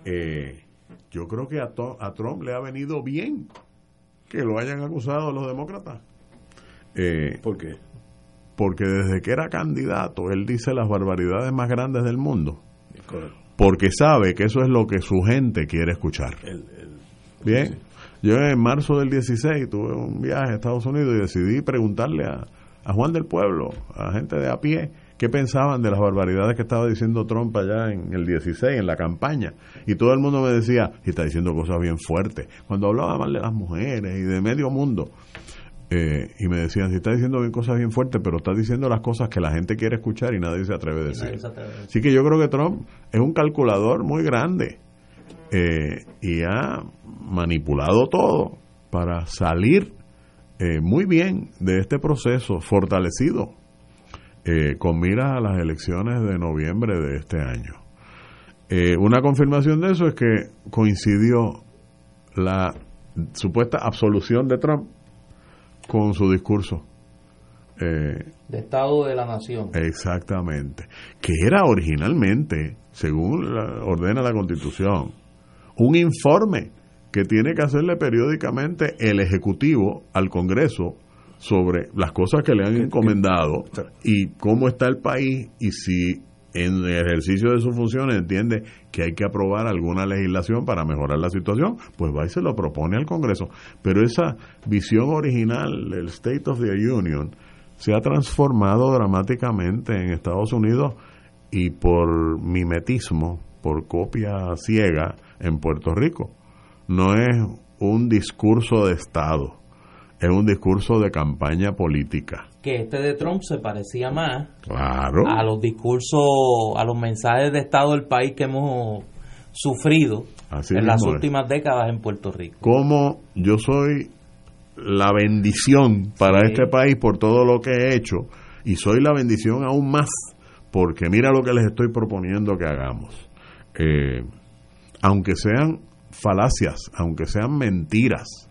Speaker 2: eh, yo creo que a, a, Trump le ha venido bien que lo hayan acusado los demócratas.
Speaker 1: Eh, ¿Por qué?
Speaker 2: Porque desde que era candidato él dice las barbaridades más grandes del mundo. Porque sabe que eso es lo que su gente quiere escuchar. Bien, yo en marzo del 16 tuve un viaje a Estados Unidos y decidí preguntarle a, a Juan del Pueblo, a gente de a pie, qué pensaban de las barbaridades que estaba diciendo Trump allá en el 16, en la campaña. Y todo el mundo me decía, y está diciendo cosas bien fuertes. Cuando hablaba mal de las mujeres y de medio mundo. Eh, y me decían, si está diciendo bien cosas bien fuertes, pero está diciendo las cosas que la gente quiere escuchar y nadie se atreve a decir. Así que yo creo que Trump es un calculador muy grande eh, y ha manipulado todo para salir eh, muy bien de este proceso, fortalecido, con miras a las elecciones de noviembre de este año. una confirmación de eso es que coincidió la supuesta absolución de Trump con su discurso.
Speaker 3: Eh, de Estado de la Nación.
Speaker 2: Exactamente. Que era originalmente, según ordena la Constitución, un informe que tiene que hacerle periódicamente el Ejecutivo al Congreso sobre las cosas que le han encomendado y cómo está el país y si en el ejercicio de sus funciones entiende que hay que aprobar alguna legislación para mejorar la situación, pues va y se lo propone al Congreso. Pero esa visión original del State of the Union se ha transformado dramáticamente en Estados Unidos y por mimetismo, por copia ciega en Puerto Rico. No es un discurso de Estado, es un discurso de campaña política.
Speaker 3: Que este de Trump se parecía más
Speaker 2: Claro.
Speaker 3: a los discursos, a los mensajes de Estado del país que hemos sufrido
Speaker 2: Así
Speaker 3: en las
Speaker 2: es.
Speaker 3: últimas décadas en Puerto Rico.
Speaker 2: Como yo soy la bendición para
Speaker 3: Sí.
Speaker 2: este país por todo lo que he hecho y soy la bendición aún más porque mira lo que les estoy proponiendo que hagamos. Eh, aunque sean falacias, aunque sean mentiras,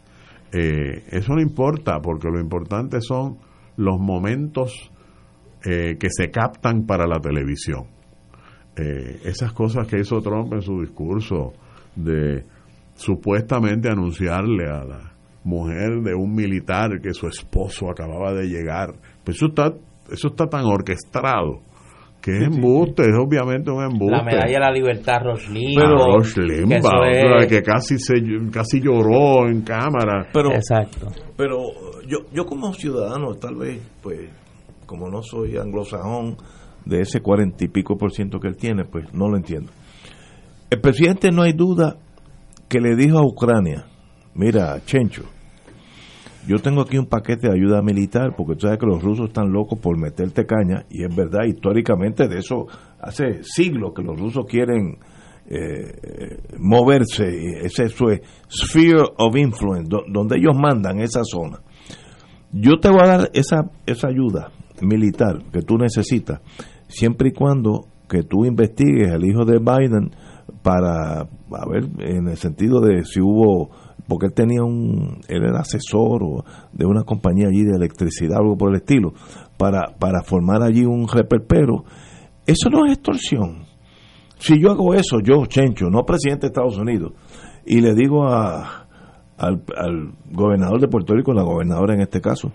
Speaker 2: eh, eso no importa porque lo importante son los momentos eh, que se captan para la televisión. Eh, esas cosas que hizo Trump en su discurso de supuestamente anunciarle a la mujer de un militar que su esposo acababa de llegar. Pues eso está, eso está tan orquestado que es embuste, es obviamente un embuste.
Speaker 3: La medalla de la libertad, Limbaugh,
Speaker 2: Pero Rush Limbaugh,
Speaker 3: que
Speaker 2: o sea, que casi se casi lloró en cámara.
Speaker 1: Pero,
Speaker 3: Exacto.
Speaker 1: pero yo, yo como ciudadano, tal vez, pues, como no soy anglosajón de ese cuarenta y pico por ciento que él tiene, pues no lo entiendo. El presidente no hay duda que le dijo a Ucrania, mira, Chencho, yo tengo aquí un paquete de ayuda militar porque tú sabes que los rusos están locos por meterte caña y es verdad, históricamente de eso hace siglos que los rusos quieren eh, moverse, ese es su sphere of influence, do- donde ellos mandan esa zona. Yo te voy a dar esa, esa ayuda militar que tú necesitas, siempre y cuando que tú investigues al hijo de Biden para, a ver, en el sentido de si hubo, porque él tenía un, él era asesor o de una compañía allí de electricidad algo por el estilo, para, para formar allí un reperpero. Eso no es extorsión. Si yo hago eso, yo, Chencho, no presidente de Estados Unidos, y le digo al, al gobernador de Puerto Rico, la gobernadora en este caso,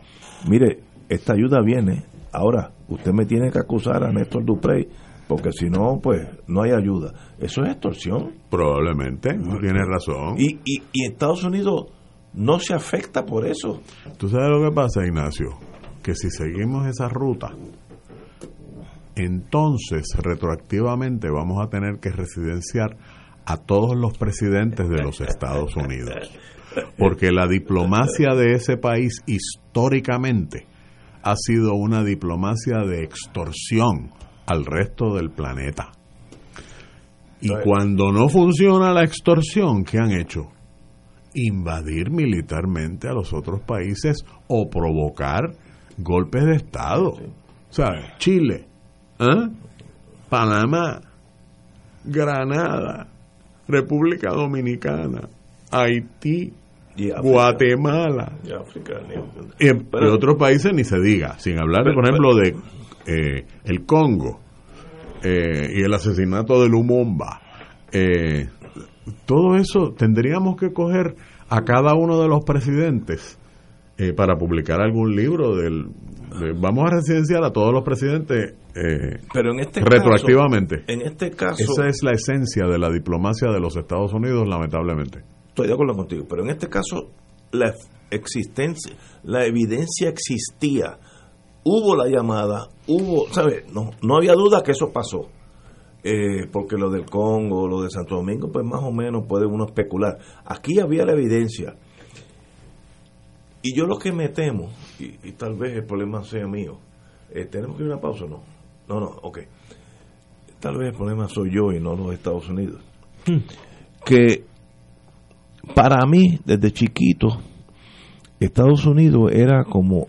Speaker 1: mire, esta ayuda viene, ahora usted me tiene que acusar a Néstor Duprey, porque si no, pues no hay ayuda. Eso es extorsión.
Speaker 2: Probablemente, tienes razón.
Speaker 1: Y, y, y Estados Unidos no se afecta por eso.
Speaker 2: ¿Tú sabes lo que pasa, Ignacio? Que si seguimos esa ruta, entonces retroactivamente vamos a tener que residenciar a todos los presidentes de los Estados Unidos. Porque la diplomacia de ese país históricamente ha sido una diplomacia de extorsión al resto del planeta. Y cuando no funciona la extorsión, ¿qué han hecho? invadir militarmente a los otros países o provocar golpes de Estado. O sea, Chile, ¿ah? Panamá, Granada, República Dominicana, Haití,
Speaker 1: Y África.
Speaker 2: Guatemala.
Speaker 1: Y África,
Speaker 2: Y, otros países ni se diga, sin hablar,
Speaker 1: Pero-
Speaker 2: por ejemplo, de eh, el Congo eh, y el asesinato de Lumumba. Eh, todo eso tendríamos que coger a cada uno de los presidentes eh, para publicar algún libro del... de- vamos a residenciar a todos los presidentes eh,
Speaker 1: Pero en este
Speaker 2: retroactivamente.
Speaker 1: caso, en este caso,
Speaker 2: Esa es la esencia de la diplomacia de los Estados Unidos, lamentablemente.
Speaker 1: estoy de acuerdo contigo, pero en este caso la existencia, la evidencia existía, hubo la llamada, hubo, ¿sabes? No, no había duda que eso pasó. Eh, porque lo del Congo, lo de Santo Domingo, pues más o menos puede uno especular. Aquí había la evidencia. Y yo lo que me temo, y, tal vez el problema sea mío, eh, ¿tenemos que ir a una pausa o no? No, no, ok. Tal vez el problema soy yo y no los Estados Unidos. Que para mí, desde chiquito, Estados Unidos era como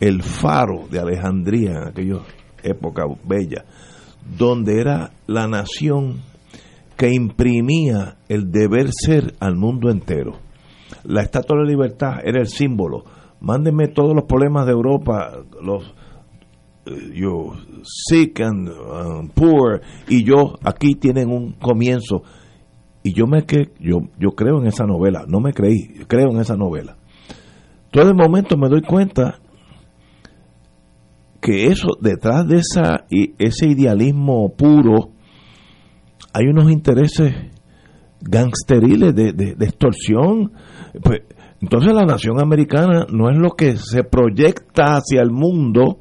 Speaker 1: el faro de Alejandría en aquella época bella, donde era la nación que imprimía el deber ser al mundo entero. La Estatua de Libertad era el símbolo. Mándenme todos los problemas de Europa, los eh, yo sick and um, poor y yo aquí tienen un comienzo y yo me que yo yo creo en esa novela, no me creí, creo en esa novela. Todo el momento me doy cuenta que eso, detrás de esa, ese idealismo puro, hay unos intereses gangsteriles de, de, extorsión. Pues, entonces la nación americana no es lo que se proyecta hacia el mundo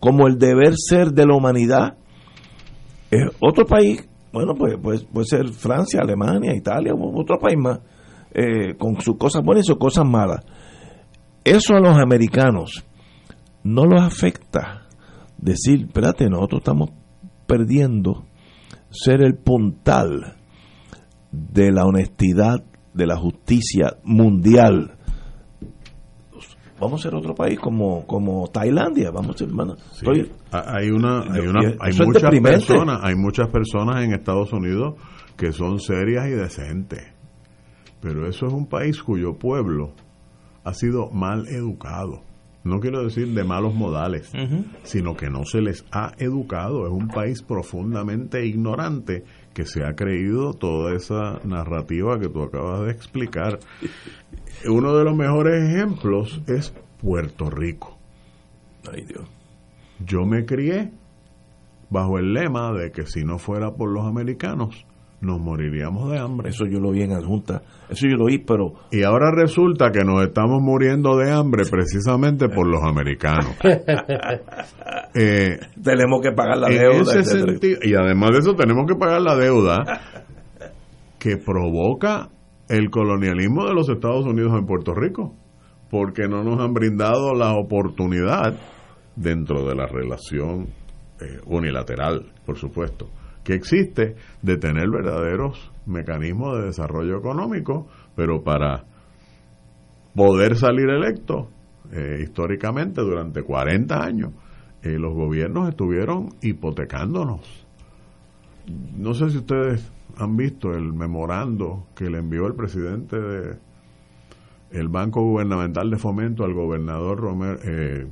Speaker 1: como el deber ser de la humanidad. Es otro país, bueno, pues, pues puede ser Francia, Alemania, Italia, otro país más, eh, con sus cosas buenas y sus cosas malas. Eso a los americanos no los afecta decir, espérate, nosotros estamos perdiendo ser el puntal de la honestidad, de la justicia mundial. Vamos a ser otro país como, como Tailandia, vamos a ser,
Speaker 2: hay una, hay, una, hay muchas personas, hay muchas personas en Estados Unidos que son serias y decentes, pero eso es un país cuyo pueblo ha sido mal educado no quiero decir de malos modales, sino que no se les ha educado. Es un país profundamente ignorante que se ha creído toda esa narrativa que tú acabas de explicar. Uno de los mejores ejemplos es Puerto Rico.
Speaker 1: Ay Dios.
Speaker 2: Yo me crié bajo el lema de que si no fuera por los americanos, nos moriríamos de hambre.
Speaker 1: Eso yo lo vi en adjunta, eso yo lo vi, pero...
Speaker 2: Y ahora resulta que nos estamos muriendo de hambre precisamente por los americanos.
Speaker 1: eh, tenemos que pagar la deuda.
Speaker 2: y además de eso tenemos que pagar la deuda que provoca el colonialismo de los Estados Unidos en Puerto Rico, porque no nos han brindado la oportunidad dentro de la relación eh, unilateral, por supuesto que existe de tener verdaderos mecanismos de desarrollo económico, pero para poder salir electo, eh, históricamente durante 40 años, eh, los gobiernos estuvieron hipotecándonos. No sé si ustedes han visto el memorando que le envió el presidente de, el Banco Gubernamental de Fomento al gobernador Romer, eh,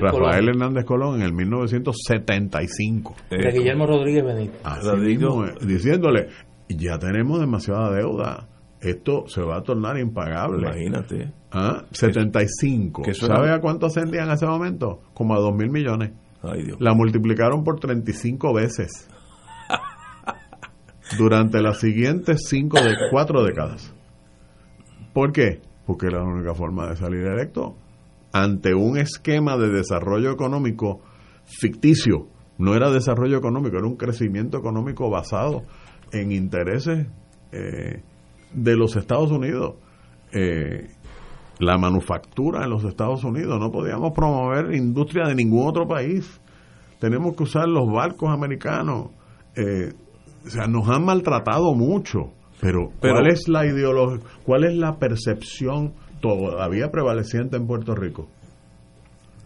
Speaker 2: Rafael Hernández Colón en el 1975.
Speaker 3: De Guillermo Rodríguez Benítez.
Speaker 2: diciéndole, ya tenemos demasiada deuda, esto se va a tornar impagable.
Speaker 1: Imagínate.
Speaker 2: ¿Ah? 75. ¿Sabe a cuánto ascendían en ese momento? Como a 2 mil millones. La multiplicaron por 35 veces. durante las siguientes 5 de 4 décadas. ¿Por qué? Porque era la única forma de salir electo, ante un esquema de desarrollo económico ficticio. No era desarrollo económico, era un crecimiento económico basado en intereses eh, de los Estados Unidos. Eh, la manufactura en los Estados Unidos, no podíamos promover industria de ningún otro país. Tenemos que usar los barcos americanos. Eh, o sea, nos han maltratado mucho pero, ¿cuál es la ideología, cuál es la percepción todavía prevaleciente en Puerto Rico?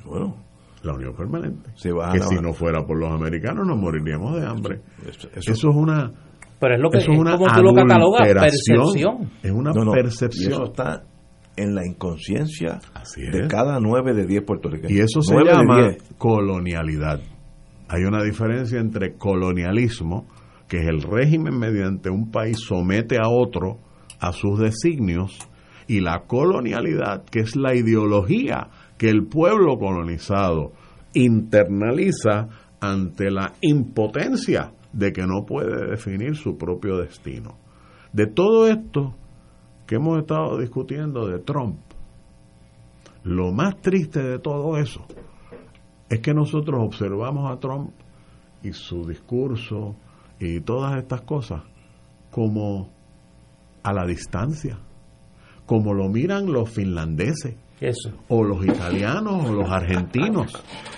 Speaker 1: Bueno,
Speaker 2: la unión permanente. que si no fuera por los americanos nos moriríamos de hambre. Eso, es una
Speaker 3: pero es lo que es una como tú lo catalogas, percepción.
Speaker 2: Es una percepción.
Speaker 1: Y eso está en la inconsciencia de cada nueve de diez puertorriqueños.
Speaker 2: Y eso se llama colonialidad. Hay una diferencia entre colonialismo que el régimen mediante un país somete a otro a sus designios, y la colonialidad, que es la ideología que el pueblo colonizado internaliza ante la impotencia de que no puede definir su propio destino. De todo esto que hemos estado discutiendo de Trump, lo más triste de todo eso es que nosotros observamos a Trump y su discurso, y todas estas cosas como a la distancia, como lo miran los finlandeses. o los italianos o los argentinos,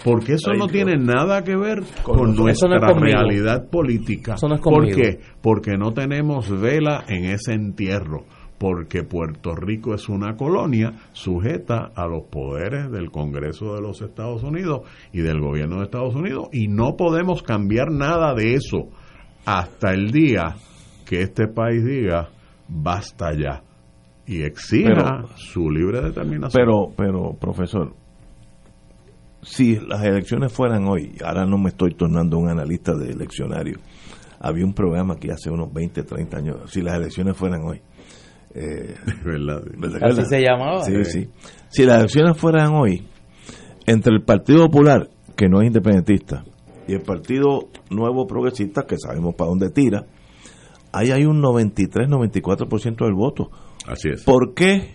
Speaker 2: porque eso no tiene nada que ver con, nuestra realidad política. ¿Por qué? Porque no tenemos vela en ese entierro, porque Puerto Rico es una colonia sujeta a los poderes del Congreso de los Estados Unidos y del gobierno de Estados Unidos y no podemos cambiar nada de eso hasta el día que este país diga basta ya y exija su libre determinación.
Speaker 1: Pero, pero, profesor, si las elecciones fueran hoy, ahora no me estoy tornando un analista de eleccionario, había un programa que hace unos 20, 30 años, si las elecciones fueran hoy.
Speaker 2: Eh, ¿verdad?
Speaker 3: Así se llamaba.
Speaker 1: Sí, sí. Si las elecciones fueran hoy, entre el Partido Popular que no es independentista, y el Partido Nuevo Progresista, que sabemos para dónde tira, ahí hay un 93-94% del voto.
Speaker 2: Así es.
Speaker 1: ¿Por qué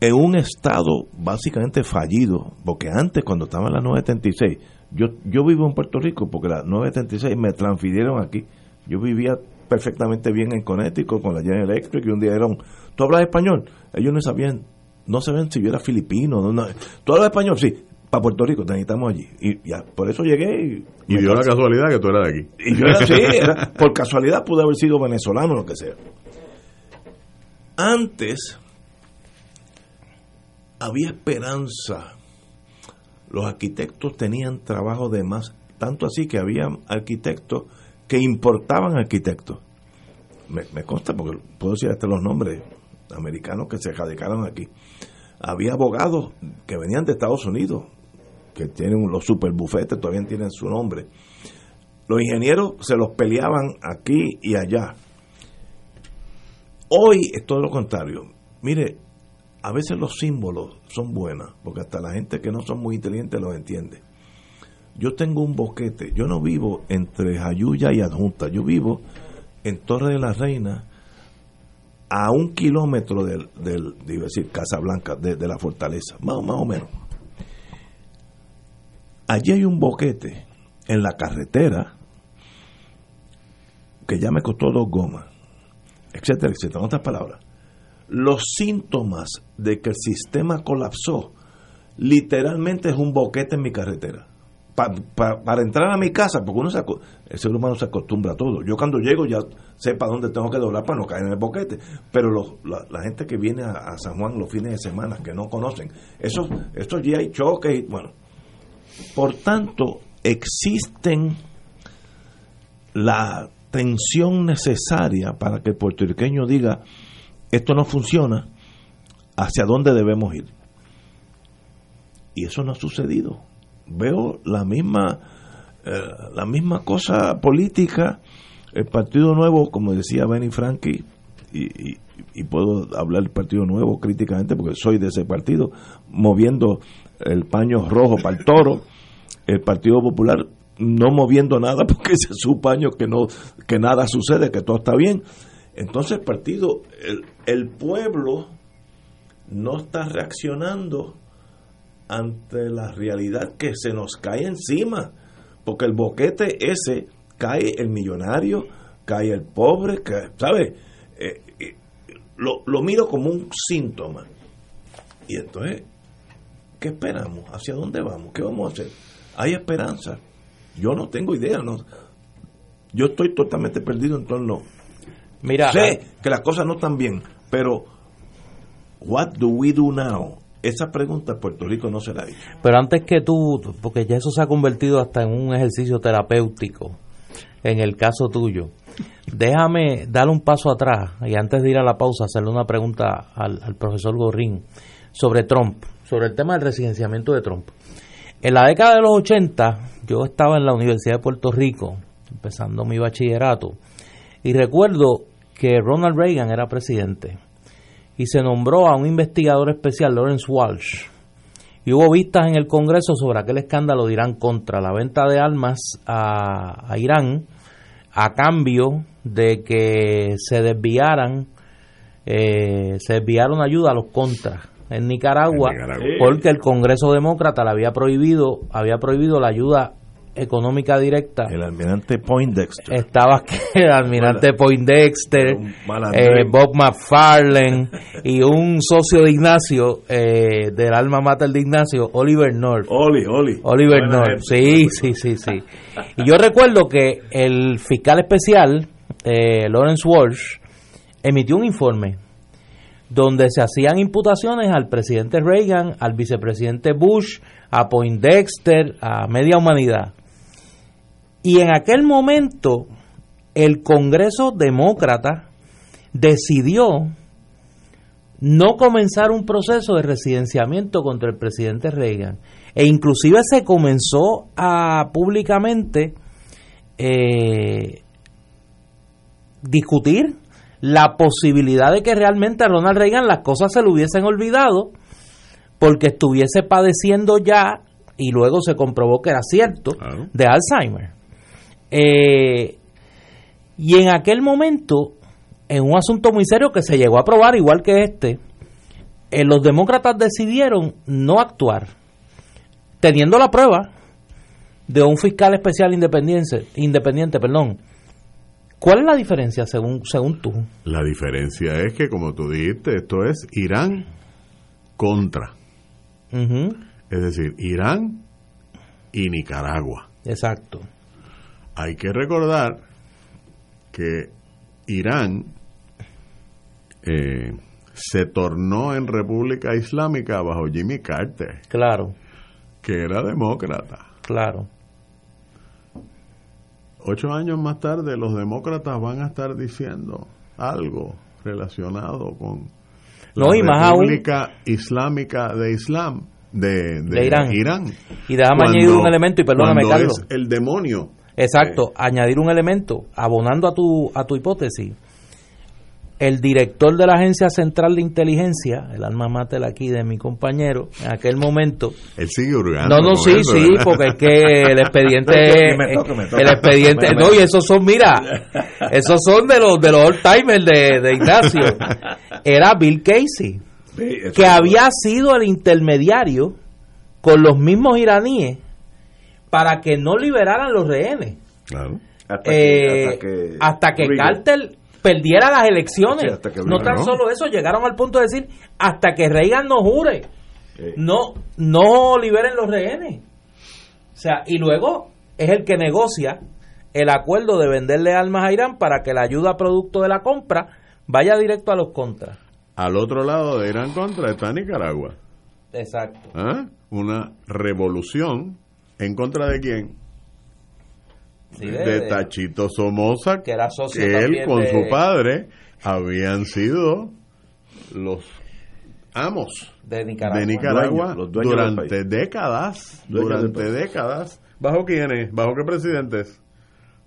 Speaker 1: en un estado básicamente fallido? Porque antes, cuando estaba en la 976, yo, yo vivo en Puerto Rico porque la 976 me transfirieron aquí. Yo vivía perfectamente bien en Connecticut con la General Electric y un día eran, ¿tú hablas español? Ellos no sabían, no sabían si yo era filipino. No, no. ¿Tú hablas español? Sí, para Puerto Rico, te necesitamos allí. Y ya, por eso llegué. Y,
Speaker 2: Y dio la casualidad que tú eras de aquí.
Speaker 1: Y yo era así, era- por casualidad pude haber sido venezolano o lo que sea. Antes había esperanza. Los arquitectos tenían trabajo de más, tanto así que había arquitectos que importaban arquitectos. Me, me consta porque puedo decir hasta los nombres americanos que se radicaron aquí. Había abogados que venían de Estados Unidos, que tienen los super bufetes, todavía tienen su nombre los ingenieros se los peleaban aquí y allá. Hoy es todo lo contrario. Mire, a veces los símbolos son buenos, porque hasta la gente que no son muy inteligentes los entiende. Yo tengo un boquete, yo no vivo entre Jayuya y Adjunta, yo vivo en Torre de la Reina, a un kilómetro del, del a decir, Casablanca, de, de la fortaleza, más o menos. Allí hay un boquete en la carretera que ya me costó dos gomas, etcétera, etcétera. En otras palabras, los síntomas de que el sistema colapsó literalmente es un boquete en mi carretera. Pa- pa- para entrar a mi casa, porque uno se el ser humano se acostumbra a todo. Yo cuando llego ya sé para dónde tengo que doblar para no caer en el boquete. Pero la, gente que viene a, San Juan los fines de semana, que no conocen, esos, estos ya hay choques y bueno. Por tanto, existen la tensión necesaria para que el puertorriqueño diga esto no funciona, hacia dónde debemos ir. Y eso no ha sucedido. Veo la misma eh, la misma cosa política, el Partido Nuevo, como decía Benny Frankie, y, y- y puedo hablar del Partido Nuevo críticamente porque soy de ese partido, moviendo el paño rojo para el toro, el Partido Popular no moviendo nada porque es su paño que no que nada sucede, que todo está bien. Entonces el partido, el, el pueblo no está reaccionando ante la realidad que se nos cae encima, porque el boquete ese cae el millonario, cae el pobre, cae, ¿sabe? Eh, eh, lo, lo miro como un síntoma. Y entonces, ¿qué esperamos? ¿Hacia dónde vamos? ¿Qué vamos a hacer? Hay esperanza. Yo no tengo idea, no. Yo estoy totalmente perdido en torno.
Speaker 3: Mira,
Speaker 1: Sé que las cosas no están bien, pero what do we do now? Esa pregunta Puerto Rico no se la hizo.
Speaker 3: Pero antes que tú, porque ya eso se ha convertido hasta en un ejercicio terapéutico, en el caso tuyo, déjame dar un paso atrás y antes de ir a la pausa hacerle una pregunta al, al profesor Gorrín sobre Trump, sobre el tema del residenciamiento de Trump. En la década de los 80 yo estaba en la Universidad de Puerto Rico, empezando mi bachillerato, y recuerdo que Ronald Reagan era presidente y se nombró a un investigador especial, Lawrence Walsh, y hubo vistas en el Congreso sobre aquel escándalo de Irán contra la venta de armas a, Irán a cambio de que se desviaran eh, se desviaron ayuda a los contras en Nicaragua,
Speaker 2: En Nicaragua.
Speaker 3: porque el Congreso Demócrata le había prohibido había prohibido la ayuda económica directa
Speaker 1: El almirante Poindexter.
Speaker 3: estaba el almirante Poindexter,
Speaker 1: Un malandrín.
Speaker 3: eh, Bob McFarlane y un socio de Ignacio, eh, del alma mater de Ignacio, Oliver North.
Speaker 1: Oli, Oli.
Speaker 3: Oliver
Speaker 1: Buena
Speaker 3: North,
Speaker 1: gente.
Speaker 3: sí, sí, sí, sí. Y yo recuerdo que el fiscal especial, eh, Lawrence Walsh, emitió un informe donde se hacían imputaciones al presidente Reagan, al vicepresidente Bush, a Poindexter, a media humanidad. Y en aquel momento el Congreso Demócrata decidió no comenzar un proceso de residenciamiento contra el presidente Reagan. E inclusive se comenzó a públicamente eh, discutir la posibilidad de que realmente a Ronald Reagan las cosas se le hubiesen olvidado porque estuviese padeciendo ya y luego se comprobó que era cierto,
Speaker 2: Claro.
Speaker 3: de Alzheimer. Eh, y en aquel momento, en un asunto muy serio que se llegó a aprobar igual que este, eh, los demócratas decidieron no actuar, teniendo la prueba de un fiscal especial independiente, independiente perdón. ¿Cuál es la diferencia según, según tú?
Speaker 2: La diferencia es que, como tú dijiste, esto es Irán contra. Es decir, Irán y Nicaragua.
Speaker 3: Exacto.
Speaker 2: Hay que recordar que Irán eh, se tornó en República Islámica bajo Jimmy Carter,
Speaker 3: Claro,
Speaker 2: que era demócrata.
Speaker 3: claro.
Speaker 2: Ocho años más tarde los demócratas van a estar diciendo algo relacionado con
Speaker 3: No,
Speaker 2: la
Speaker 3: y más aún-
Speaker 2: República Islámica de Islam, de, de
Speaker 3: De Irán.
Speaker 2: Irán.
Speaker 3: Y déjame
Speaker 2: Cuando-
Speaker 3: añadir un elemento, y perdóname, Carlos.
Speaker 2: es el demonio.
Speaker 3: Exacto, añadir un elemento, abonando a tu, a tu hipótesis. El director de la Agencia Central de Inteligencia, el alma mater aquí de mi compañero, en aquel momento.
Speaker 2: Él sigue hurgando.
Speaker 3: No, no, sí,
Speaker 2: eso,
Speaker 3: sí,
Speaker 2: ¿verdad?
Speaker 3: porque es que el expediente.
Speaker 1: Me me.
Speaker 3: El expediente.
Speaker 1: Me- me-
Speaker 3: No, y esos son, mira, esos son de los, de los old timers de, de Ignacio. Era Bill Casey,
Speaker 1: Sí,
Speaker 3: que había sido el intermediario con los mismos iraníes para que no liberaran los rehenes
Speaker 2: Claro.
Speaker 1: hasta que,
Speaker 3: eh,
Speaker 1: hasta que,
Speaker 3: hasta que Carter perdiera las elecciones.
Speaker 1: Sí,
Speaker 3: no tan
Speaker 2: ¿no?
Speaker 3: solo eso, llegaron al punto de decir hasta que Reagan no jure,
Speaker 1: eh,
Speaker 3: no, no liberen los rehenes. O sea, y luego es el que negocia el acuerdo de venderle armas a Irán para que la ayuda producto de la compra vaya directo a los contras.
Speaker 2: Al otro lado de Irán contra está Nicaragua.
Speaker 3: Exacto.
Speaker 2: ¿Ah? Una revolución en contra de quién?
Speaker 3: Sí,
Speaker 2: de, Tachito Somoza,
Speaker 3: que era socio
Speaker 2: que él con
Speaker 3: de-
Speaker 2: su padre habían sido los amos
Speaker 3: de Nicaragua.
Speaker 2: de Nicaragua
Speaker 1: Dueños, los dueños del
Speaker 2: durante décadas, durante décadas. ¿Bajo quiénes? ¿Bajo qué presidentes?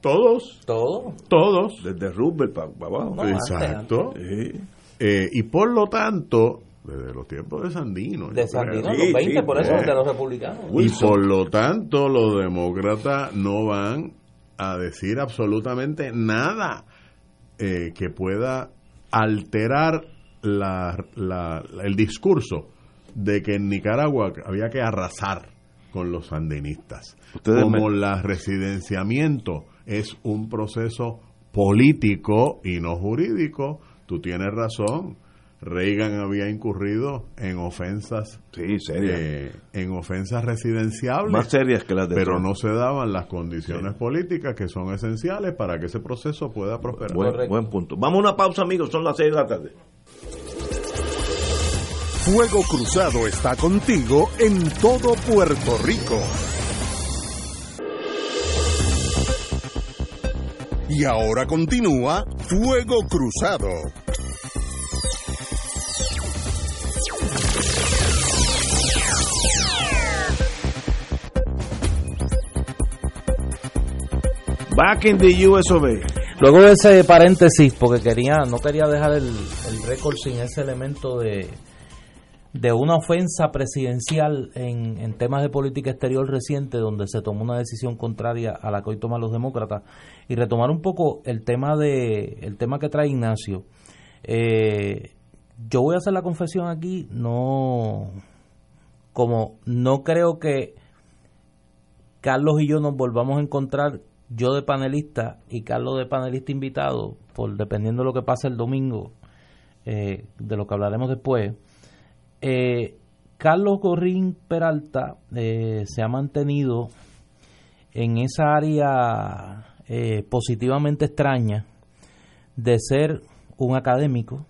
Speaker 2: Todos,
Speaker 3: Todo.
Speaker 2: todos.
Speaker 1: desde Roosevelt para abajo.
Speaker 3: No, antes,
Speaker 2: Exacto.
Speaker 1: Sí.
Speaker 2: Eh, y por lo tanto, desde los tiempos de Sandino.
Speaker 3: De Sandino,
Speaker 2: creo.
Speaker 1: Sí,
Speaker 3: los 20,
Speaker 1: sí,
Speaker 3: por eso,
Speaker 2: eh.
Speaker 3: de los republicanos.
Speaker 2: Y
Speaker 1: Wilson.
Speaker 2: por lo tanto, los demócratas no van a decir absolutamente nada eh, que pueda alterar la- la- el discurso de que en Nicaragua había que arrasar con los sandinistas.
Speaker 1: Ustedes
Speaker 2: Como
Speaker 1: me-
Speaker 2: el residenciamiento es un proceso político y no jurídico, tú tienes razón. Reagan había incurrido en ofensas
Speaker 1: Sí, serio.
Speaker 2: eh, en ofensas residenciables,
Speaker 1: Más serias que las de
Speaker 2: pero
Speaker 1: Trump.
Speaker 2: no se daban las condiciones políticas que son esenciales para que ese proceso pueda prosperar.
Speaker 1: Buen punto. Vamos a una pausa, amigos. Son las 6 de la tarde.
Speaker 4: Fuego Cruzado está contigo en todo Puerto Rico. Y ahora continúa Fuego Cruzado.
Speaker 1: Back in the US of A.
Speaker 3: Luego de ese paréntesis, porque quería no quería dejar el, el récord sin ese elemento de, de una ofensa presidencial en, en temas de política exterior reciente, donde se tomó una decisión contraria a la que hoy toman los demócratas, y retomar un poco el tema de el tema que trae Ignacio. Eh, yo voy a hacer la confesión aquí, no como no creo que Carlos y yo nos volvamos a encontrar, yo de panelista y Carlos de panelista invitado, por dependiendo de lo que pase el domingo, eh, de lo que hablaremos después. Eh, Carlos Gorrín Peralta eh, se ha mantenido en esa área eh, positivamente extraña de ser un académico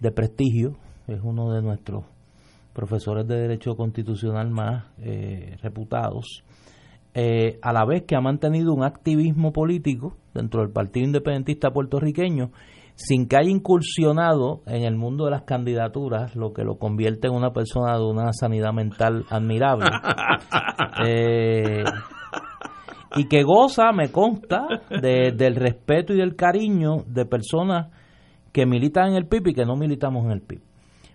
Speaker 3: de prestigio, es uno de nuestros profesores de Derecho Constitucional más reputados, eh, a la vez que ha mantenido un activismo político dentro del Partido Independentista puertorriqueño, sin que haya incursionado en el mundo de las candidaturas, lo que lo convierte en una persona de una sanidad mental admirable. Eh, y que goza, me consta, de- del respeto y del cariño de personas que militan en el PIB y que no militamos en el PIB,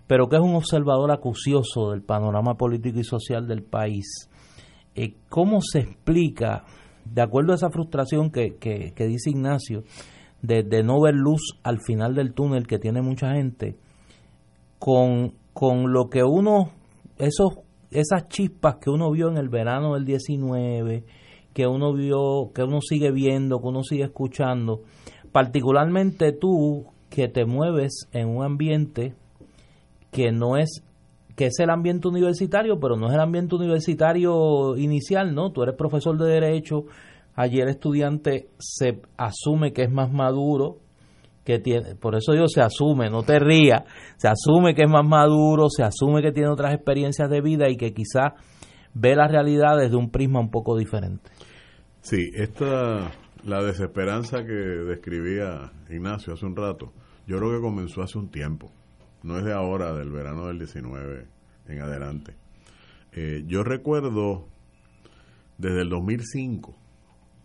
Speaker 3: pero que es un observador acucioso del panorama político y social del país. Eh, ¿cómo se explica, de acuerdo a esa frustración que, que, dice Ignacio, de, no ver luz al final del túnel que tiene mucha gente, con, con lo que uno, esos, esas chispas que uno vio en el verano del 19, que uno vio, que uno sigue viendo, que uno sigue escuchando, particularmente tú que te mueves en un ambiente que no es que es el ambiente universitario, pero no es el ambiente universitario inicial, ¿no? Tú eres profesor de derecho, allí el estudiante se asume que es más maduro, que tiene, por eso yo se asume, no te rías, se asume que es más maduro, se asume que tiene otras experiencias de vida y que quizá ve la realidad desde un prisma un poco diferente.
Speaker 2: Sí, esta la desesperanza que describía Ignacio hace un rato, yo creo que comenzó hace un tiempo no es de ahora, del verano del 19 en adelante. Eh, yo recuerdo desde el 2005,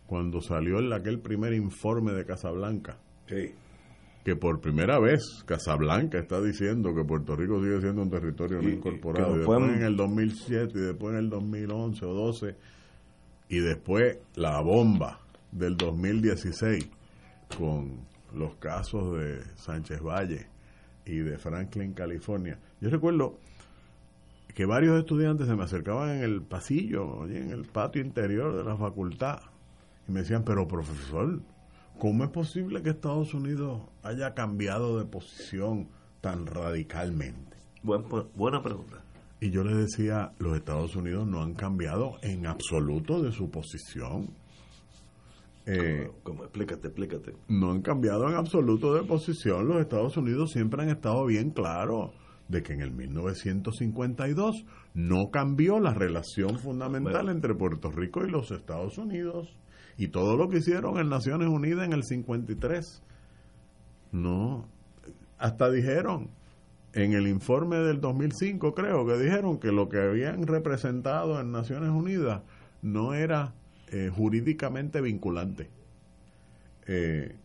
Speaker 2: cuando salió el, aquel primer informe de Casablanca, que por primera vez Casablanca está diciendo que Puerto Rico sigue siendo un territorio no incorporado. Y después en el 2007 y después en el 2011 o 12 y después la bomba del 2016 con los casos de Sánchez Valle y de Franklin, California. Yo recuerdo que varios estudiantes se me acercaban en el pasillo, en el patio interior de la facultad, y me decían, pero profesor, ¿cómo es posible que Estados Unidos haya cambiado de posición tan radicalmente?
Speaker 1: buena pregunta.
Speaker 2: Y yo les decía, los Estados Unidos no han cambiado en absoluto de su posición.
Speaker 1: Eh, ¿Cómo? Explícate, explícate.
Speaker 2: No han cambiado en absoluto de posición. Los Estados Unidos siempre han estado bien claros de que en el 1952 no cambió la relación fundamental entre Puerto Rico y los Estados Unidos. Y todo lo que hicieron en Naciones Unidas en el 53. No. Hasta dijeron, en el informe del 2005 creo que dijeron que lo que habían representado en Naciones Unidas no era eh, jurídicamente vinculante. Eh,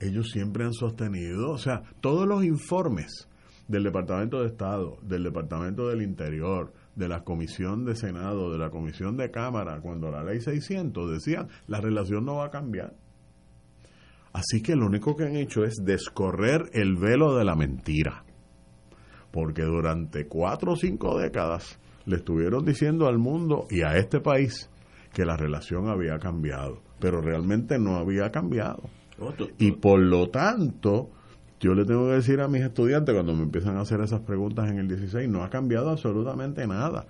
Speaker 2: ellos siempre han sostenido, o sea, todos los informes del Departamento de Estado, del Departamento del Interior, de la Comisión de Senado, de la Comisión de Cámara, cuando la ley 600 decían, la relación no va a cambiar. Así que lo único que han hecho es descorrer el velo de la mentira. Porque durante cuatro o cinco décadas le estuvieron diciendo al mundo y a este país que la relación había cambiado, pero realmente no había cambiado. Oh, y por lo tanto, yo le tengo que decir a mis estudiantes cuando me empiezan a hacer esas preguntas en el 16, no ha cambiado absolutamente nada.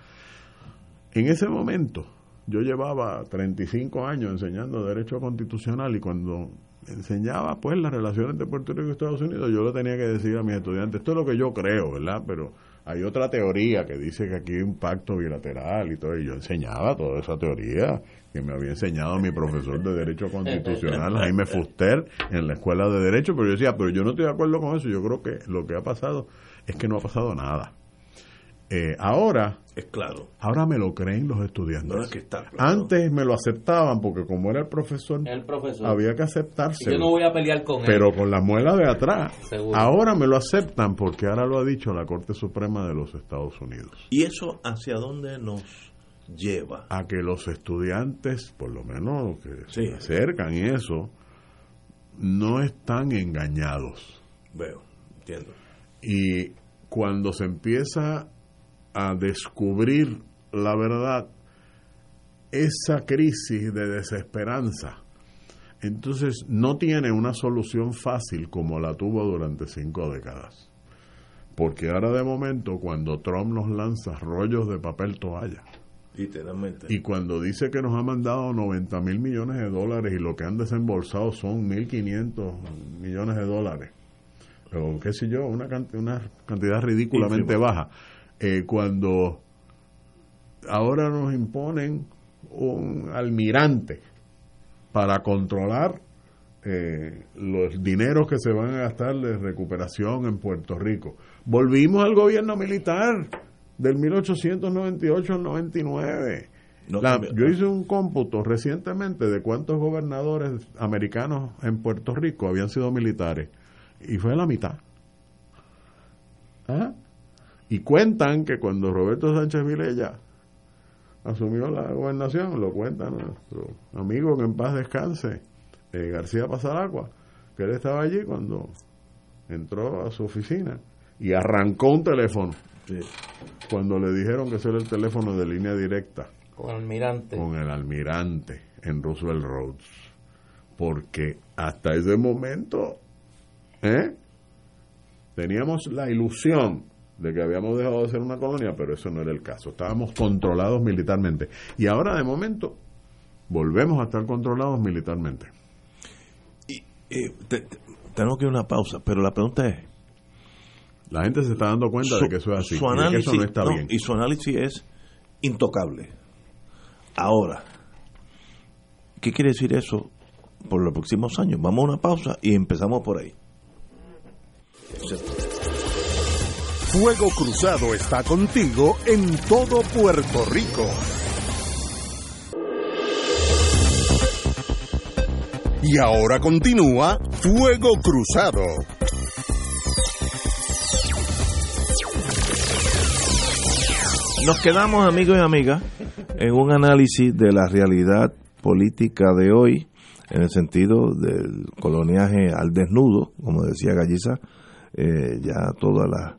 Speaker 2: En ese momento, yo llevaba 35 años enseñando derecho constitucional y cuando enseñaba pues las relaciones de Puerto Rico y Estados Unidos, yo le tenía que decir a mis estudiantes, esto es lo que yo creo, ¿verdad? Pero hay otra teoría que dice que aquí hay un pacto bilateral y todo, y yo enseñaba toda esa teoría que me había enseñado mi profesor de Derecho Constitucional, Jaime Fuster, en la Escuela de Derecho, pero yo decía, pero yo no estoy de acuerdo con eso, yo creo que lo que ha pasado es que no ha pasado nada. Eh, ahora
Speaker 1: es claro.
Speaker 2: Ahora me lo creen los estudiantes. Antes me lo aceptaban porque como era el profesor, había que aceptarse.
Speaker 3: Yo no voy a pelear con él.
Speaker 2: Pero con la muela de atrás. Ahora me lo aceptan porque ahora lo ha dicho la Corte Suprema de los Estados Unidos.
Speaker 1: ¿Y eso hacia dónde nos lleva?
Speaker 2: A que los estudiantes, por lo menos que se acercan y eso, no están engañados.
Speaker 1: Veo, entiendo.
Speaker 2: Y cuando se empieza a descubrir la verdad, esa crisis de desesperanza, entonces no tiene una solución fácil como la tuvo durante cinco décadas. Porque ahora de momento cuando Trump nos lanza rollos de papel toalla,
Speaker 1: Literalmente.
Speaker 2: Y cuando dice que nos ha mandado 90 mil millones de dólares y lo que han desembolsado son 1.500 millones de dólares, o qué sé yo, una, cantidad, una cantidad ridículamente baja, eh, cuando ahora nos imponen un almirante para controlar eh, los dineros que se van a gastar de recuperación en Puerto Rico. Volvimos al gobierno militar del 1898 al 99. yo hice un cómputo recientemente de cuántos gobernadores americanos en Puerto Rico habían sido militares y fue la mitad. ¿Ah? Y cuentan que cuando Roberto Sánchez Vilella asumió la gobernación, lo cuenta nuestro amigo que en paz descanse, eh, García Pasaragua, que él estaba allí cuando entró a su oficina y arrancó un teléfono. Cuando le dijeron que ese era el teléfono de línea directa.
Speaker 3: Con el almirante.
Speaker 2: Con el almirante en Roosevelt Roads. Porque hasta ese momento, ¿eh? Teníamos la ilusión de que habíamos dejado de ser una colonia, pero eso no era el caso. Estábamos controlados militarmente. Y ahora, de momento, volvemos a estar controlados militarmente.
Speaker 1: Y, tenemos que ir a una pausa, pero la pregunta es...
Speaker 2: La gente se está dando cuenta de que eso es así.
Speaker 1: Su análisis, y no está bien. Y su análisis es intocable. Ahora, ¿qué quiere decir eso por los próximos años? Vamos a una pausa y empezamos por ahí.
Speaker 4: Fuego Cruzado está contigo en todo Puerto Rico. Y ahora continúa Fuego Cruzado.
Speaker 1: Nos quedamos, amigos y amigas, en un análisis de la realidad política de hoy, en el sentido del coloniaje al desnudo, como decía Galliza, eh, ya toda la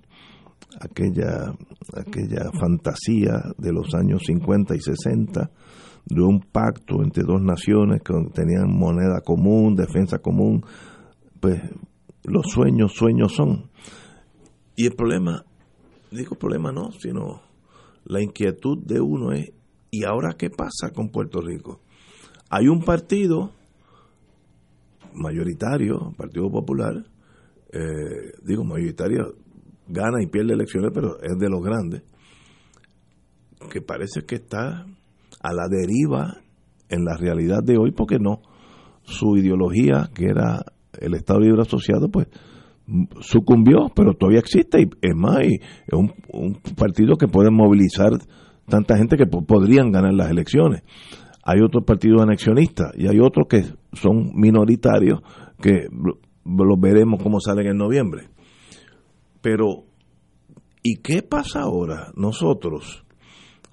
Speaker 1: aquella aquella fantasía de los años 50 y 60 de un pacto entre dos naciones que tenían moneda común, defensa común, pues los sueños, sueños son. Y el problema, digo problema no, sino la inquietud de uno es, ¿y ahora qué pasa con Puerto Rico? Hay un partido mayoritario, Partido Popular, eh, digo mayoritario, gana y pierde elecciones, pero es de los grandes, que parece que está a la deriva en la realidad de hoy, porque no, su ideología, que era el Estado Libre Asociado, pues sucumbió, pero todavía existe y es más, es un, partido que puede movilizar tanta gente que podrían ganar las elecciones. Hay otros partidos anexionistas y hay otros que son minoritarios que los veremos cómo salen en noviembre. Pero, ¿y qué pasa ahora nosotros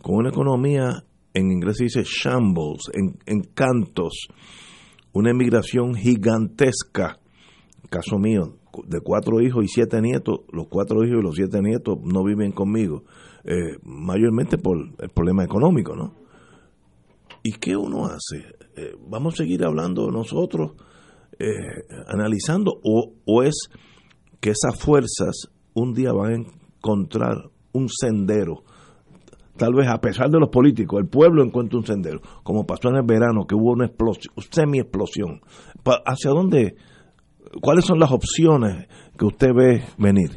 Speaker 1: con una economía, en inglés se dice shambles, en, en cantos, una emigración gigantesca, caso mío, de cuatro hijos y siete nietos, los cuatro hijos y los siete nietos no viven conmigo, eh, mayormente por el problema económico, ¿no? ¿Y qué uno hace? Eh, ¿Vamos a seguir hablando nosotros, eh, analizando, o, o es que esas fuerzas un día van a encontrar un sendero? Tal vez a pesar de los políticos, el pueblo encuentra un sendero, como pasó en el verano, que hubo una explosión, semi-explosión. ¿Hacia dónde? ¿Cuáles son las opciones que usted ve venir?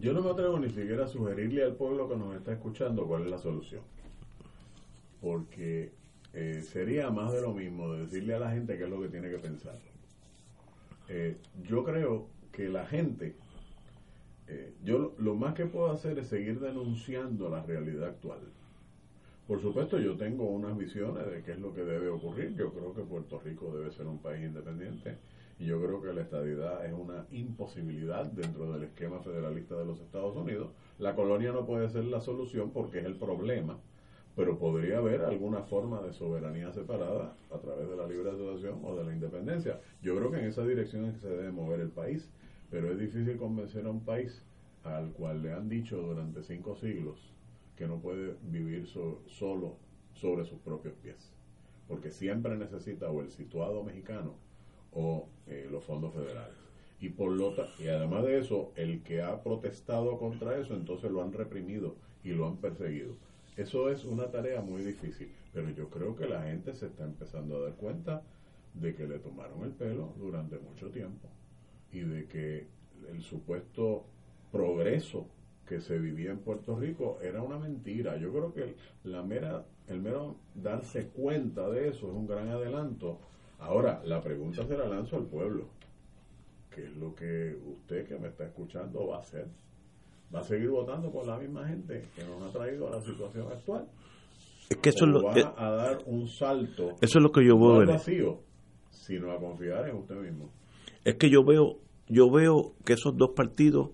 Speaker 2: Yo no me atrevo ni siquiera a sugerirle al pueblo que nos está escuchando cuál es la solución. Porque eh, sería más de lo mismo de decirle a la gente qué es lo que tiene que pensar. Eh, yo creo que la gente, eh, yo lo más que puedo hacer es seguir denunciando la realidad actual. Por supuesto, yo tengo unas visiones de qué es lo que debe ocurrir. Yo creo que Puerto Rico debe ser un país independiente y yo creo que la estadidad es una imposibilidad dentro del esquema federalista de los Estados Unidos. La colonia no puede ser la solución porque es el problema, pero podría haber alguna forma de soberanía separada a través de la libre asociación o de la independencia. Yo creo que en esa dirección es que se debe mover el país, pero es difícil convencer a un país al cual le han dicho durante cinco siglos que no puede vivir solo sobre sus propios pies, porque siempre necesita o el situado mexicano o eh, los fondos federales. Y, por lo y además de eso, el que ha protestado contra eso, entonces lo han reprimido y lo han perseguido. Eso es una tarea muy difícil, pero yo creo que la gente se está empezando a dar cuenta de que le tomaron el pelo durante mucho tiempo y de que el supuesto progreso que se vivía en Puerto Rico era una mentira. Yo creo que la mera, el mero darse cuenta de eso es un gran adelanto Ahora, la pregunta se la lanzo al pueblo. ¿Qué es lo que usted que me está escuchando va a hacer? ¿Va a seguir votando por la misma gente que nos ha traído a la situación actual?
Speaker 1: Es que eso
Speaker 2: va a dar un salto.
Speaker 1: Eso es lo que yo veo.
Speaker 2: No vacío, sino a confiar en usted mismo.
Speaker 1: Es que yo veo, yo veo que esos dos partidos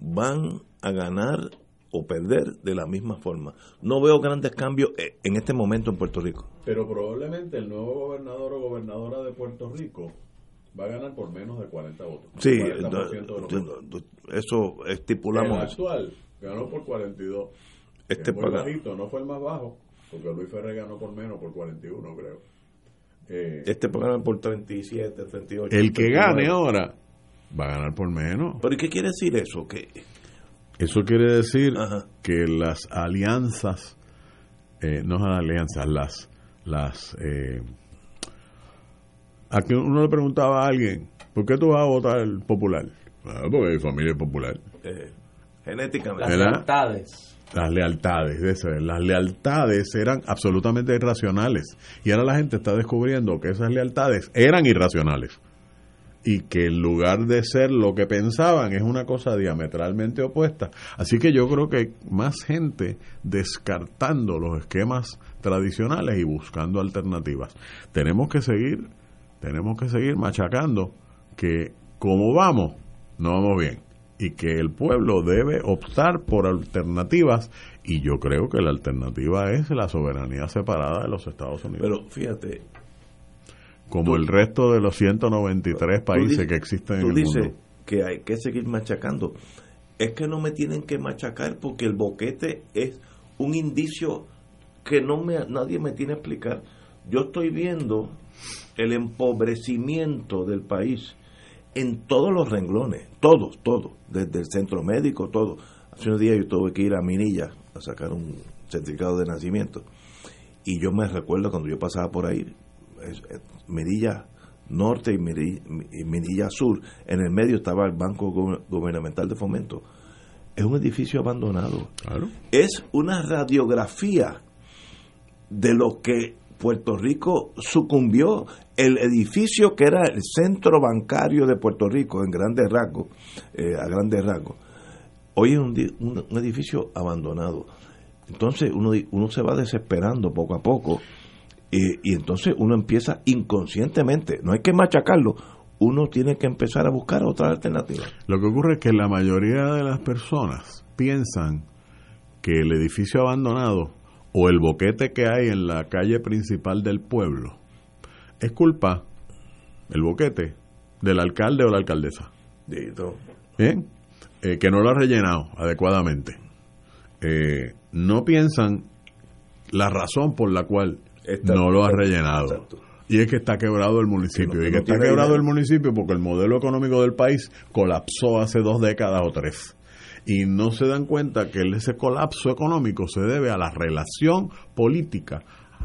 Speaker 1: van a ganar o perder de la misma forma. No veo grandes cambios eh, en este momento en Puerto Rico.
Speaker 2: Pero probablemente el nuevo gobernador o gobernadora de Puerto Rico va a ganar por menos de 40 votos.
Speaker 1: Sí,
Speaker 2: 40% de los
Speaker 1: eso estipulamos.
Speaker 2: El actual ganó por 42.
Speaker 1: Este
Speaker 2: es muy bajito, no fue el más bajo, porque Luis Ferrer ganó por menos, por 41 creo.
Speaker 1: Eh, este ganar por 37, 38.
Speaker 2: El que gane ahora va a ganar por menos.
Speaker 1: ¿Pero qué quiere decir eso? Que
Speaker 2: Eso quiere decir que las alianzas, eh, no las alianzas, las... las eh, a que uno le preguntaba a alguien, ¿por qué tú vas a votar el popular? Ah, porque mi familia es popular.
Speaker 1: Eh, genéticamente.
Speaker 3: Las
Speaker 2: Las lealtades, las lealtades eran absolutamente irracionales. Y ahora la gente está descubriendo que esas lealtades eran irracionales. Y que en lugar de ser lo que pensaban es una cosa diametralmente opuesta. Así que yo creo que más gente descartando los esquemas tradicionales y buscando alternativas. Tenemos que seguir, tenemos que seguir machacando que como vamos, no vamos bien y que el pueblo debe optar por alternativas y yo creo que la alternativa es la soberanía separada de los Estados Unidos.
Speaker 1: Pero fíjate,
Speaker 2: como el resto de los 193 países que existen en el
Speaker 1: dices que hay que seguir machacando. Es que no me tienen que machacar porque el boquete es un indicio que no me nadie me tiene que explicar. Yo estoy viendo el empobrecimiento del país en todos los renglones, todos, todos, desde el centro médico, todo. Hace unos días yo tuve que ir a Minilla a sacar un certificado de nacimiento y yo me recuerdo cuando yo pasaba por ahí, Minilla Norte y Minilla, Sur, en el medio estaba el Banco Gubernamental de Fomento. Es un edificio abandonado. Es una radiografía de lo que Puerto Rico sucumbió. El edificio que era el centro bancario de Puerto Rico, en grandes rasgos, eh, a grandes rasgos, hoy es un, edificio abandonado. Entonces uno, uno se va desesperando poco a poco y entonces uno empieza inconscientemente, no hay que machacarlo, uno tiene que empezar a buscar otra alternativa.
Speaker 2: Lo que ocurre es que la mayoría de las personas piensan que el edificio abandonado o el boquete que hay en la calle principal del pueblo es culpa, el boquete, del alcalde o la alcaldesa. Bien, eh, que no lo ha rellenado adecuadamente. Eh, no piensan la razón por la cual no lo ha rellenado. Y es que está quebrado el municipio. y que está quebrado el municipio porque el modelo económico del país colapsó hace dos décadas o tres y no se dan cuenta que ese colapso económico se debe a la relación política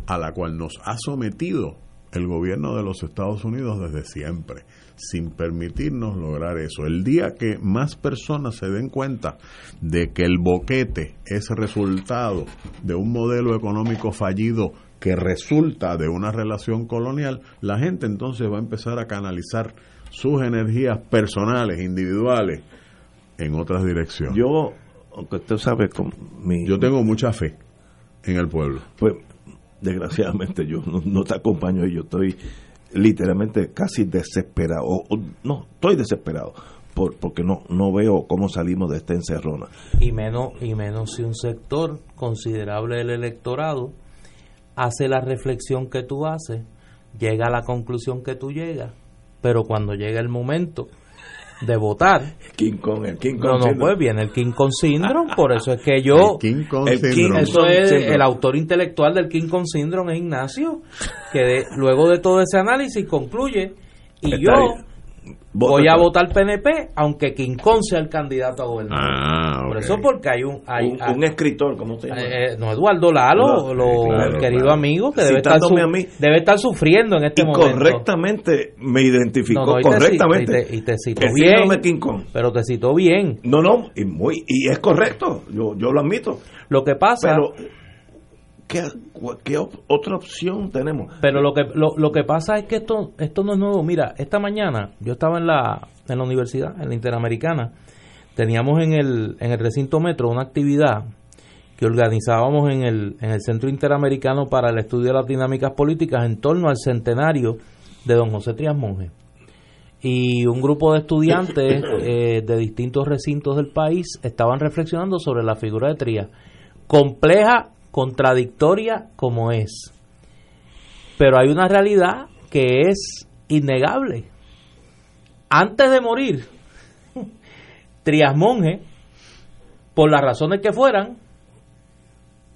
Speaker 2: a la cual nos ha sometido el gobierno de los Estados Unidos desde siempre, sin permitirnos lograr eso. El día que más personas se den cuenta de que el boquete es resultado de un modelo económico fallido que resulta de una relación colonial, la gente entonces va a empezar a canalizar sus energías personales, individuales, en otras direcciones.
Speaker 1: Yo, aunque usted sabe, con mi,
Speaker 2: yo tengo mucha fe en el pueblo.
Speaker 1: Pues, desgraciadamente, yo no, te acompaño y yo estoy literalmente casi desesperado. no, estoy desesperado. Por, porque no no veo cómo salimos de esta encerrona.
Speaker 3: Y menos, y menos si un sector considerable del electorado hace la reflexión que tú haces, llega a la conclusión que tú llegas, pero cuando llega el momento de votar.
Speaker 1: King Kong, el King
Speaker 3: Kong. No, no, pues viene el King Kong Syndrome, por eso es que yo.
Speaker 2: El King Kong
Speaker 3: Eso es el autor intelectual del King Kong Syndrome es Ignacio, que luego de todo ese análisis concluye. Y yo voy a votar PNP, aunque King Kong sea el candidato a gobernador.
Speaker 2: Ah,
Speaker 3: Por eso porque hay un... Hay,
Speaker 1: un, escritor, ¿cómo se llama?
Speaker 3: Eh, no, Eduardo Lalo, lo, querido amigo, que debe estar, debe estar sufriendo en este y momento.
Speaker 1: correctamente me identificó, correctamente.
Speaker 3: y, te, citó bien, King Kong. pero te citó bien.
Speaker 1: No, no, y, muy, y es correcto, yo, yo lo admito.
Speaker 3: Lo que pasa...
Speaker 1: Pero, ¿Qué, ¿Qué, otra opción tenemos?
Speaker 3: Pero lo que lo, lo, que pasa es que esto esto no es nuevo. Mira, esta mañana yo estaba en la, en la universidad, en la Interamericana, teníamos en el, en el recinto metro una actividad que organizábamos en el, en el Centro Interamericano para el Estudio de las Dinámicas Políticas en torno al centenario de don José Trias Monge. y un grupo de estudiantes eh, de distintos recintos del país estaban reflexionando sobre la figura de Trías. Compleja, contradictoria como es. Pero hay una realidad que es innegable. Antes de morir, Trías Monge, por las razones que fueran,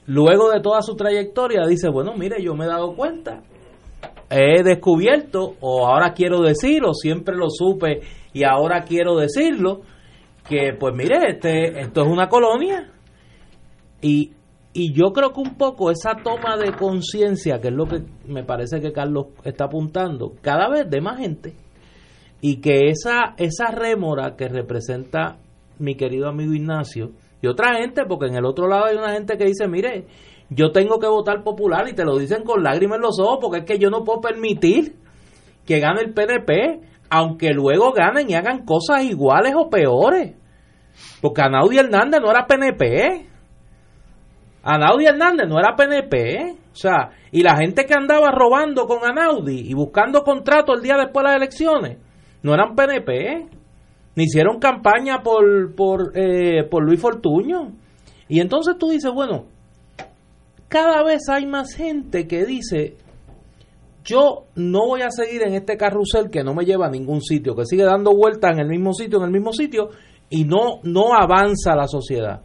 Speaker 3: luego de toda su trayectoria, dice, bueno, mire, yo me he dado cuenta he descubierto, o ahora quiero decir, o siempre lo supe y ahora quiero decirlo, que pues mire, este, esto es una colonia. Y, y yo creo que un poco esa toma de conciencia, que es lo que me parece que Carlos está apuntando, cada vez de más gente, y que esa, esa rémora que representa mi querido amigo Ignacio, y otra gente, porque en el otro lado hay una gente que dice, mire, yo tengo que votar popular y te lo dicen con lágrimas en los ojos porque es que yo no puedo permitir que gane el PNP, aunque luego ganen y hagan cosas iguales o peores. Porque Anaudi Hernández no era PNP. Anaudi Hernández no era PNP. O sea, y la gente que andaba robando con Anaudi y buscando contrato el día después de las elecciones, no eran PNP. Ni hicieron campaña por, por, eh, por Luis Fortuño. Y entonces tú dices, bueno, cada vez hay más gente que dice, yo no voy a seguir en este carrusel que no me lleva a ningún sitio, que sigue dando vueltas en el mismo sitio, en el mismo sitio, y no, no avanza la sociedad.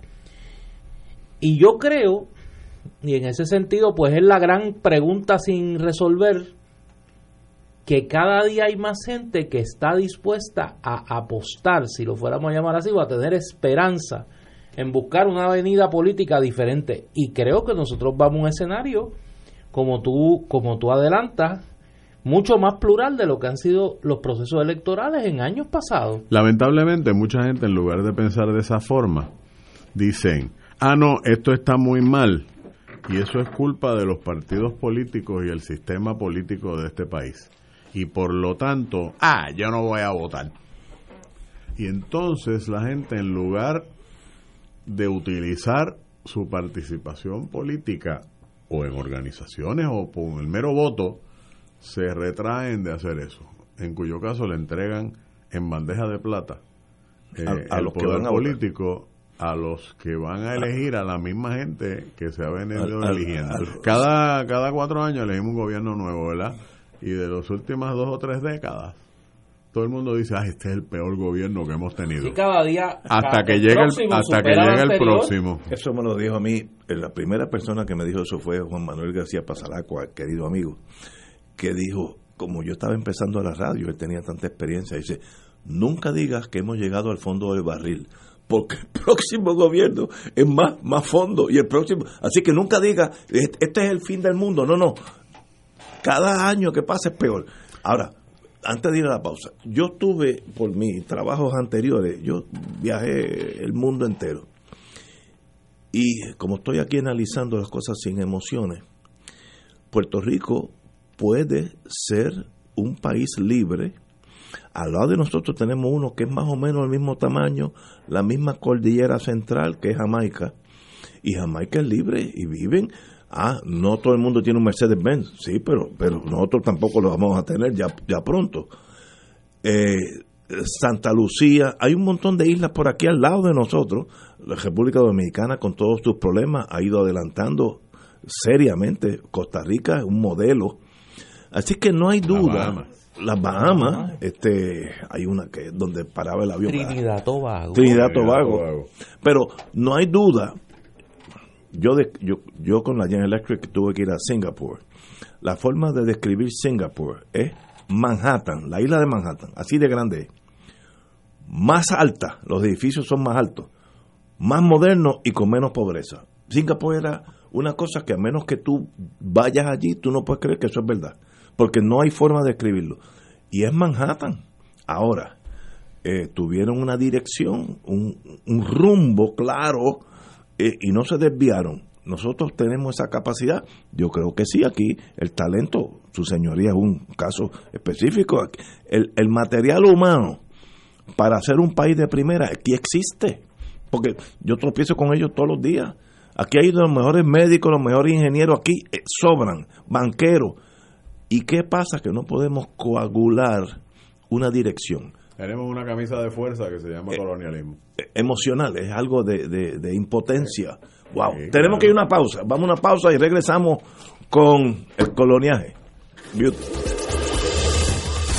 Speaker 3: Y yo creo, y en ese sentido, pues es la gran pregunta sin resolver, que cada día hay más gente que está dispuesta a apostar, si lo fuéramos a llamar así, o a tener esperanza en buscar una avenida política diferente. Y creo que nosotros vamos a un escenario, como tú, como tú adelantas, mucho más plural de lo que han sido los procesos electorales en años pasados.
Speaker 2: Lamentablemente, mucha gente, en lugar de pensar de esa forma, dicen, ah, no, esto está muy mal. Y eso es culpa de los partidos políticos y el sistema político de este país. Y por lo tanto, ah, yo no voy a votar. Y entonces la gente, en lugar de utilizar su participación política o en organizaciones o con el mero voto, se retraen de hacer eso, en cuyo caso le entregan en bandeja de plata eh, a, los poder político a los que van a elegir a la misma gente que se ha venido eligiendo. cada, cada cuatro años elegimos un gobierno nuevo, ¿verdad? Y de las últimas dos o tres décadas, todo el mundo dice, ah, este es el peor gobierno que hemos tenido.
Speaker 3: cada día
Speaker 2: hasta que llegue el, hasta que llegue el próximo.
Speaker 1: Eso me lo dijo a mí, eh, la primera persona que me dijo eso fue Juan Manuel García Pasalacua, querido amigo, que dijo, como yo estaba empezando a la radio, él tenía tanta experiencia, dice, nunca digas que hemos llegado al fondo del barril, porque el próximo gobierno es más, más fondo y el próximo, así que nunca digas, este es el fin del mundo, no, no, cada año que pasa es peor. Ahora, antes de ir a la pausa, yo estuve por mis trabajos anteriores, yo viajé el mundo entero. Y como estoy aquí analizando las cosas sin emociones, Puerto Rico puede ser un país libre. Al lado de nosotros tenemos uno que es más o menos el mismo tamaño, la misma cordillera central que es Jamaica. Y Jamaica es libre y viven Ah, no todo el mundo tiene un Mercedes-Benz, sí, pero, pero nosotros tampoco lo vamos a tener ya, ya pronto. Eh, Santa Lucía, hay un montón de islas por aquí al lado de nosotros. La República Dominicana, con todos sus problemas, ha ido adelantando seriamente. Costa Rica es un modelo. Así que no hay duda. Las Bahamas, este, hay una que donde paraba el avión.
Speaker 3: Trinidad Tobago.
Speaker 1: Trinidad Tobago. Pero no hay duda yo, yo, yo con la General Electric tuve que ir a Singapur. La forma de describir Singapur es Manhattan, la isla de Manhattan, así de grande Más alta, los edificios son más altos, más modernos y con menos pobreza. Singapur era una cosa que a menos que tú vayas allí, tú no puedes creer que eso es verdad, porque no hay forma de describirlo. Y es Manhattan. Ahora, eh, tuvieron una dirección, un, rumbo claro eh, y no se desviaron. Nosotros tenemos esa capacidad. Yo creo que sí, aquí el talento, su señoría es un caso específico. El, el material humano para ser un país de primera aquí existe. Porque yo tropiezo con ellos todos los días. Aquí hay los mejores médicos, los mejores ingenieros, aquí eh, sobran, banqueros. ¿Y qué pasa? Que no podemos coagular una dirección.
Speaker 2: Tenemos una camisa de fuerza que se llama colonialismo.
Speaker 1: Eh, Emocional, es algo de, de- de impotencia. Wow.
Speaker 2: Sí,
Speaker 1: Tenemos
Speaker 2: claro.
Speaker 1: que ir a una pausa. Vamos a una pausa y regresamos con el coloniaje. Beauty.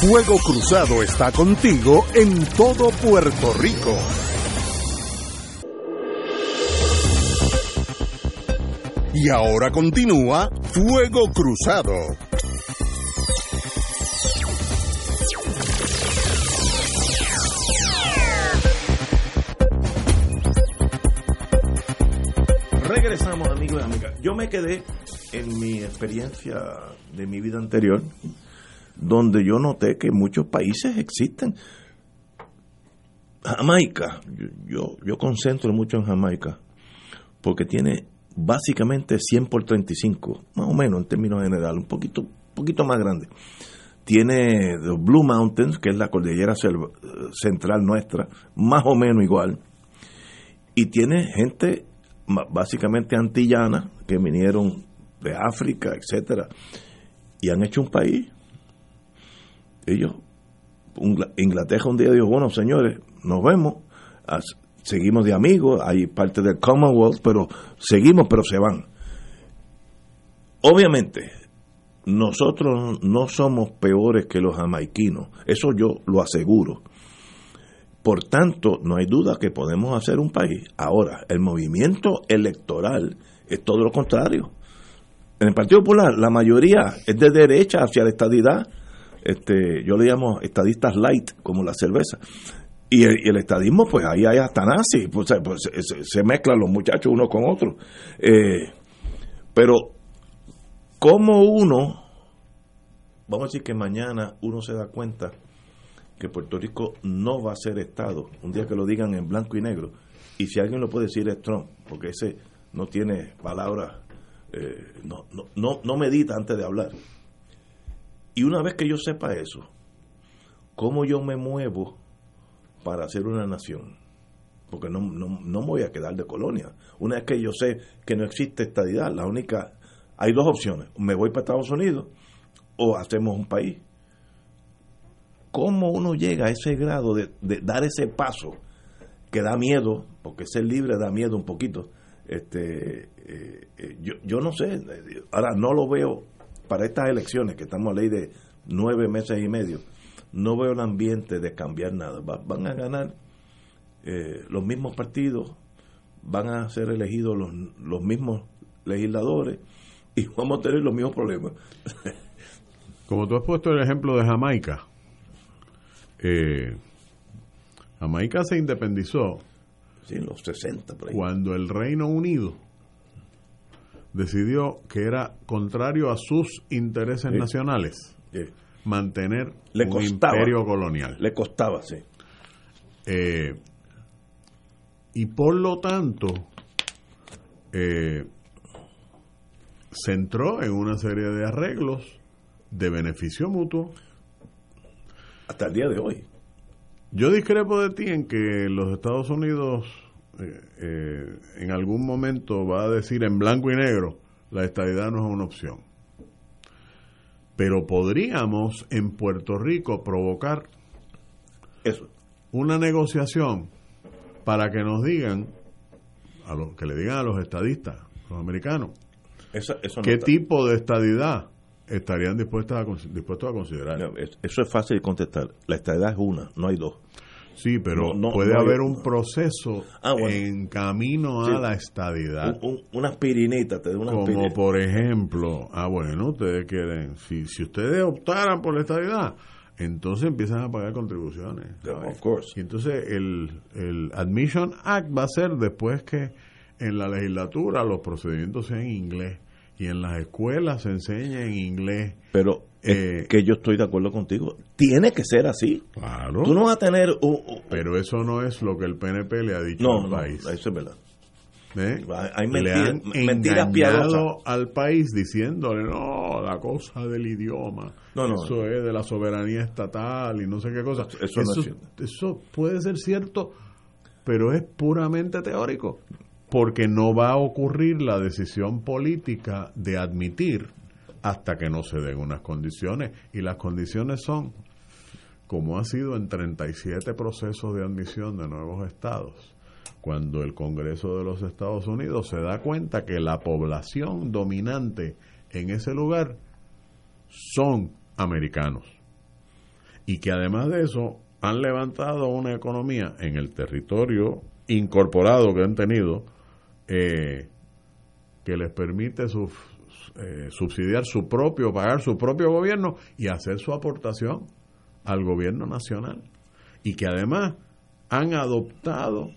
Speaker 4: Fuego Cruzado está contigo en todo Puerto Rico. Y ahora continúa Fuego Cruzado.
Speaker 1: Regresamos, amigos y amigas. Yo me quedé en mi experiencia de mi vida anterior, donde yo noté que muchos países existen. Jamaica, yo, yo, concentro mucho en Jamaica, porque tiene básicamente 100 por 35, más o menos en términos generales, un poquito, poquito más grande. Tiene los Blue Mountains, que es la cordillera selva- central nuestra, más o menos igual y tiene gente básicamente antillana que vinieron de África, etcétera, y han hecho un país. Ellos, Inglaterra un día dijo, bueno, señores, nos vemos, seguimos de amigos, hay parte del Commonwealth, pero seguimos, pero se van. Obviamente, nosotros no somos peores que los jamaiquinos, eso yo lo aseguro. Por tanto, no hay duda que podemos hacer un país. Ahora, el movimiento electoral es todo lo contrario. En el Partido Popular, la mayoría es de derecha hacia la estadidad. Este, yo le llamo estadistas light, como la cerveza. Y el, estadismo, pues ahí hay hasta nazis, pues, se- pues, mezclan los muchachos unos con otros. Eh, pero, ¿cómo uno, vamos a decir que mañana uno se da cuenta que Puerto Rico no va a ser Estado, un día que lo digan en blanco y negro, y si alguien lo puede decir es Trump, porque ese no tiene palabras, eh, no, no, no, no medita antes de hablar. Y una vez que yo sepa eso, ¿cómo yo me muevo para hacer una nación? Porque no, no, no me voy a quedar de colonia. Una vez que yo sé que no existe estadidad, la única, hay dos opciones, me voy para Estados Unidos o hacemos un país cómo uno llega a ese grado de, dar ese paso que da miedo, porque ser libre da miedo un poquito. Este, eh, eh, yo, yo no sé, ahora no lo veo para estas elecciones, que estamos a ley de nueve meses y medio, no veo el ambiente de cambiar nada. Va- van a ganar eh, los mismos partidos, van a ser elegidos los, los mismos legisladores y vamos a tener los mismos problemas.
Speaker 2: Como tú has puesto el ejemplo de Jamaica, eh, Jamaica se independizó
Speaker 1: Sí, en los 60 por ahí.
Speaker 2: cuando el Reino Unido decidió que era contrario a sus intereses
Speaker 1: Sí.
Speaker 2: nacionales
Speaker 1: Sí.
Speaker 2: mantener
Speaker 1: Le
Speaker 2: un
Speaker 1: costaba.
Speaker 2: imperio colonial.
Speaker 1: Le costaba, sí.
Speaker 2: Eh, y por lo tanto, eh, se entró en una serie de arreglos de beneficio mutuo.
Speaker 1: Hasta el día de hoy.
Speaker 2: Yo discrepo de ti en que los Estados Unidos eh, eh, en algún momento va a decir en blanco y negro, la estadidad no es una opción. Pero podríamos en Puerto Rico provocar
Speaker 1: Eso.
Speaker 2: una negociación para que nos digan, a los que le digan a los estadistas, los americanos,
Speaker 1: Eso, eso no
Speaker 2: qué
Speaker 1: está-
Speaker 2: tipo de estadidad estarían dispuestos a, dispuestos a considerar.
Speaker 1: No, Eso es fácil de contestar. La estadidad es una, no hay dos.
Speaker 2: Sí, pero
Speaker 1: No, no,
Speaker 2: puede
Speaker 1: no hay-
Speaker 2: haber un proceso
Speaker 1: Ah, bueno.
Speaker 2: en camino a la estadidad.
Speaker 1: Un- un- una aspirinita, te da una
Speaker 2: Como por ejemplo, ah bueno, ustedes quieren, si, si ustedes optaran por la estadidad, entonces empiezan a pagar contribuciones.
Speaker 1: Of course.
Speaker 2: Y entonces el, el Admission Act va a ser después que en la legislatura los procedimientos sean en inglés y en las escuelas se enseña en inglés.
Speaker 1: Pero
Speaker 2: Eh,
Speaker 1: es que yo estoy de acuerdo contigo. Tiene que ser así.
Speaker 2: Claro.
Speaker 1: Tú no vas a tener un... un-
Speaker 2: Pero eso no es lo que el PNP le ha dicho
Speaker 1: no,
Speaker 2: al
Speaker 1: no,
Speaker 2: país.
Speaker 1: eso es verdad.
Speaker 2: ¿eh?
Speaker 1: Hay
Speaker 2: le
Speaker 1: mentiras-
Speaker 2: han
Speaker 1: mentiras piadosas.
Speaker 2: engañado al país diciéndole no la cosa del idioma
Speaker 1: No, no.
Speaker 2: eso es de la soberanía estatal y no sé qué cosa
Speaker 1: Eso no
Speaker 2: eso puede ser cierto pero es puramente teórico porque no va a ocurrir la decisión política de admitir hasta que no se den unas condiciones. Y las condiciones son como ha sido en 37 procesos de admisión de nuevos estados, cuando el Congreso de los Estados Unidos se da cuenta que la población dominante en ese lugar son americanos. Y que además de eso han levantado una economía en el territorio incorporado que han tenido eh, que les permite eh, subsidiar su propio, pagar su propio gobierno y hacer su aportación al gobierno nacional. Y que además han adoptado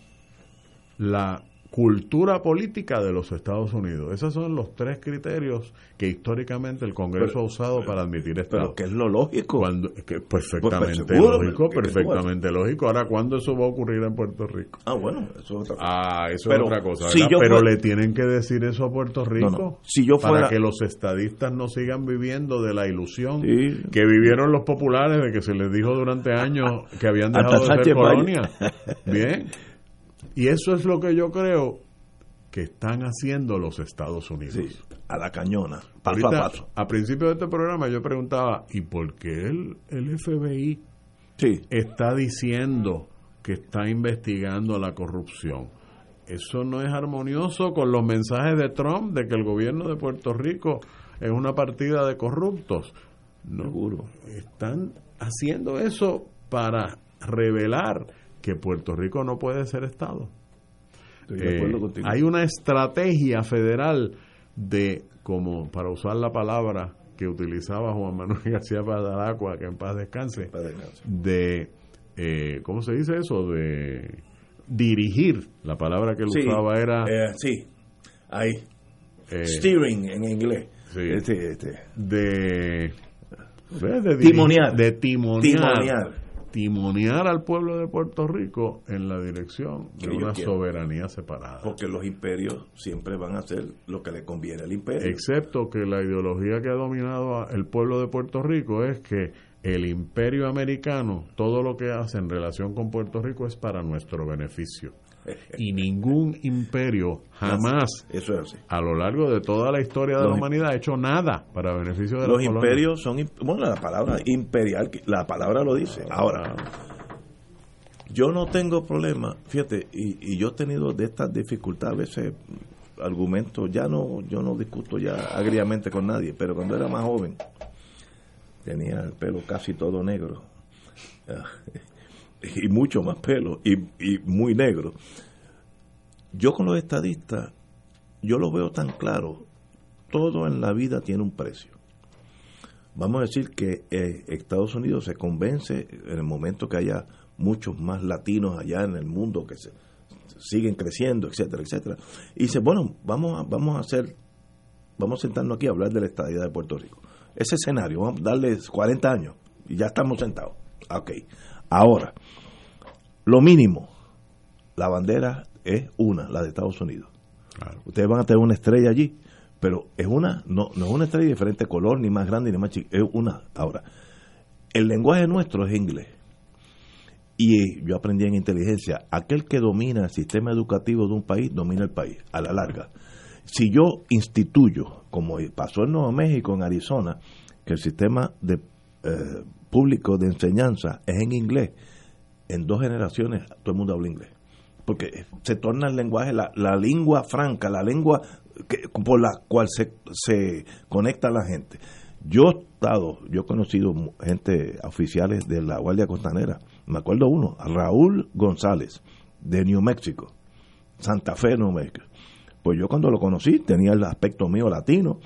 Speaker 2: la cultura política de los Estados Unidos. Esos son los tres criterios que históricamente el Congreso ha usado para admitir Estado.
Speaker 1: Pero que es lo lógico.
Speaker 2: Cuando, que perfectamente pues, lógico, perfectamente lógico. Ahora, ¿cuándo eso va a ocurrir en Puerto Rico?
Speaker 1: Ah, bueno, eso es otra
Speaker 2: cosa. Ah, eso es otra cosa. Pero le tienen que decir eso a Puerto Rico
Speaker 1: Si yo
Speaker 2: para que los estadistas no sigan viviendo de la ilusión que vivieron los populares de que se les dijo durante años que habían dejado de ser colonia. Bien. Y eso es lo que yo creo que están haciendo los Estados Unidos. Sí,
Speaker 1: a la cañona, paso a paso.
Speaker 2: A principio de este programa yo preguntaba, ¿y por qué el, el FBI
Speaker 1: sí.
Speaker 2: está diciendo que está investigando la corrupción? Eso no es armonioso con los mensajes de Trump de que el gobierno de Puerto Rico es una partida de corruptos. No,
Speaker 1: Seguro.
Speaker 2: Están haciendo eso para revelar que Puerto Rico no puede ser Estado. Eh, hay una estrategia federal de, como para usar la palabra que utilizaba Juan Manuel García Padalacua, que en paz descanse, de, eh, ¿cómo se dice eso? De dirigir, la palabra que él usaba era...
Speaker 1: Eh, sí, ahí. Steering en inglés.
Speaker 2: Este, este. De, de. De timonear al pueblo de Puerto Rico en la dirección de una soberanía separada.
Speaker 1: Porque los imperios siempre van a hacer lo que le conviene al imperio.
Speaker 2: Excepto que la ideología que ha dominado el pueblo de Puerto Rico es que el imperio americano, todo lo que hace en relación con Puerto Rico es para nuestro beneficio y ningún imperio jamás
Speaker 1: Eso
Speaker 2: a lo largo de toda la historia de la humanidad ha hecho nada para beneficio de
Speaker 1: los imperios son bueno la palabra imperial la palabra lo dice. Ahora yo no tengo problema fíjate y, yo he tenido de estas dificultades a veces argumentos ya no yo no discuto ya agriamente con nadie pero cuando era más joven tenía el pelo casi todo negro y mucho más pelo y, muy negro. Yo con los estadistas, yo lo veo tan claro, todo en la vida tiene un precio. Vamos a decir que eh, Estados Unidos se convence en el momento que haya muchos más latinos allá en el mundo que se, siguen creciendo, etcétera, etcétera. Y dice, bueno, vamos a, vamos a hacer, vamos a sentarnos aquí a hablar de la estadidad de Puerto Rico. Ese escenario, vamos a darle 40 años y ya estamos sentados. Ok. Ahora, lo mínimo, la bandera es una, la de Estados Unidos. Ustedes van a tener una estrella allí, pero es una, no, no es una estrella de diferente color, ni más grande ni más chica, es una. Ahora, el lenguaje nuestro es inglés. Y yo aprendí en inteligencia, aquel que domina el sistema educativo de un país, domina el país, a la larga. Si yo instituyo, como pasó en Nuevo México, en Arizona, que el sistema de eh, público de enseñanza es en inglés, en dos generaciones todo el mundo habla inglés. Porque se torna el lenguaje, la, la lengua franca, la lengua por la cual se, se conecta la gente. Yo he estado, yo he conocido gente, oficiales de la Guardia Costanera. Me acuerdo uno, Raúl González, de New Mexico, Santa Fe, New Mexico. Pues yo cuando lo conocí tenía el aspecto mío latino,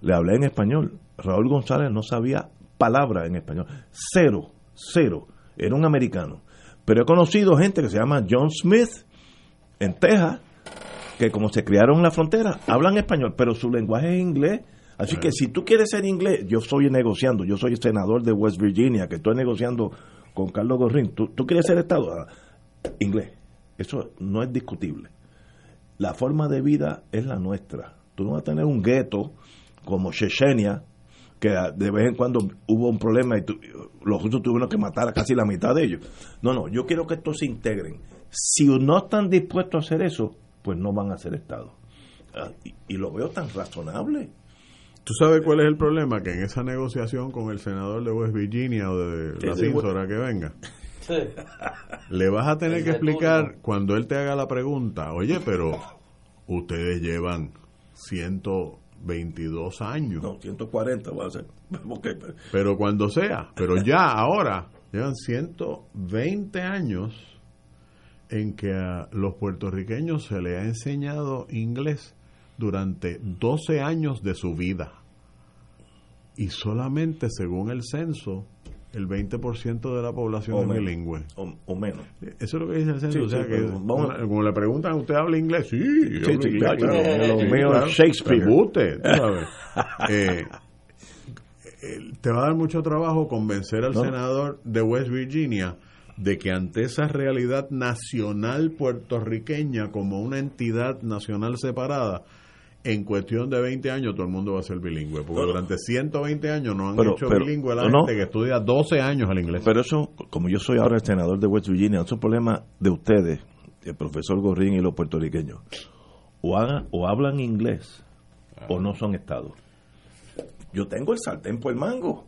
Speaker 1: le hablé en español. Raúl González no sabía palabra en español. Cero, cero. Era un americano. Pero he conocido gente que se llama John Smith en Texas, que como se criaron en la frontera, hablan español, pero su lenguaje es inglés. Así que si tú quieres ser inglés, yo estoy negociando, yo soy senador de West Virginia, que estoy negociando con Carlos Gorrín. ¿Tú, quieres ser Estado? Ah, inglés. Eso no es discutible. La forma de vida es la nuestra. Tú no vas a tener un gueto como Chechenia, que de vez en cuando hubo un problema y los rusos tuvieron que matar a casi la mitad de ellos. No, no, yo quiero que estos se integren. Si no están dispuestos a hacer eso, pues no van a ser Estado. Ah, y, lo veo tan razonable.
Speaker 2: ¿Tú sabes cuál es el problema? Que en esa negociación con el senador de West Virginia o de la censura que venga, le vas a tener que explicar cuando él te haga la pregunta, oye, pero ustedes llevan 122 años.
Speaker 1: No, 140 va a ser.
Speaker 2: Pero cuando sea, pero ya ahora, llevan 120 años en que a los puertorriqueños se les ha enseñado inglés durante 12 años de su vida. Y solamente, según el censo, el 20% de la población es bilingüe.
Speaker 1: O, menos.
Speaker 2: Eso es lo que dice el censo. o sea, que como le preguntan, ¿usted habla inglés? Sí, sí, inglés,
Speaker 1: claro. Shakespeare.
Speaker 2: Eh, eh, te va a dar mucho trabajo convencer al senador de West Virginia de que ante esa realidad nacional puertorriqueña como una entidad nacional separada, en cuestión de 20 años todo el mundo va a ser bilingüe, porque durante 120 años no han hecho bilingüe la gente que estudia 12 años el inglés.
Speaker 1: Pero eso, como yo soy ahora el senador de West Virginia, es un problema de ustedes, el profesor Gorrín y los puertorriqueños. O, o hablan inglés o no son estados. Yo tengo el sartén por el mango,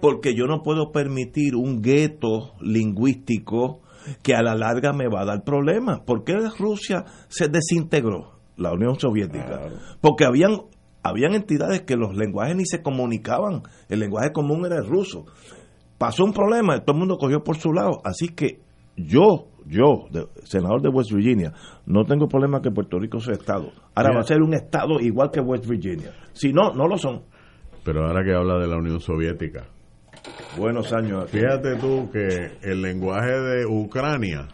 Speaker 1: porque yo no puedo permitir un gueto lingüístico que a la larga me va a dar problemas. ¿Por qué Rusia se desintegró? La Unión Soviética, porque habían habían entidades que los lenguajes ni se comunicaban, el lenguaje común era el ruso. Pasó un problema, todo el mundo cogió por su lado, así que yo, yo, senador de West Virginia, no tengo problema que Puerto Rico sea estado. Ahora va a ser un estado igual que West Virginia. Si no, no lo son.
Speaker 2: Pero ahora que habla de la Unión Soviética.
Speaker 1: Buenos años.
Speaker 2: Fíjate tú que el lenguaje de Ucrania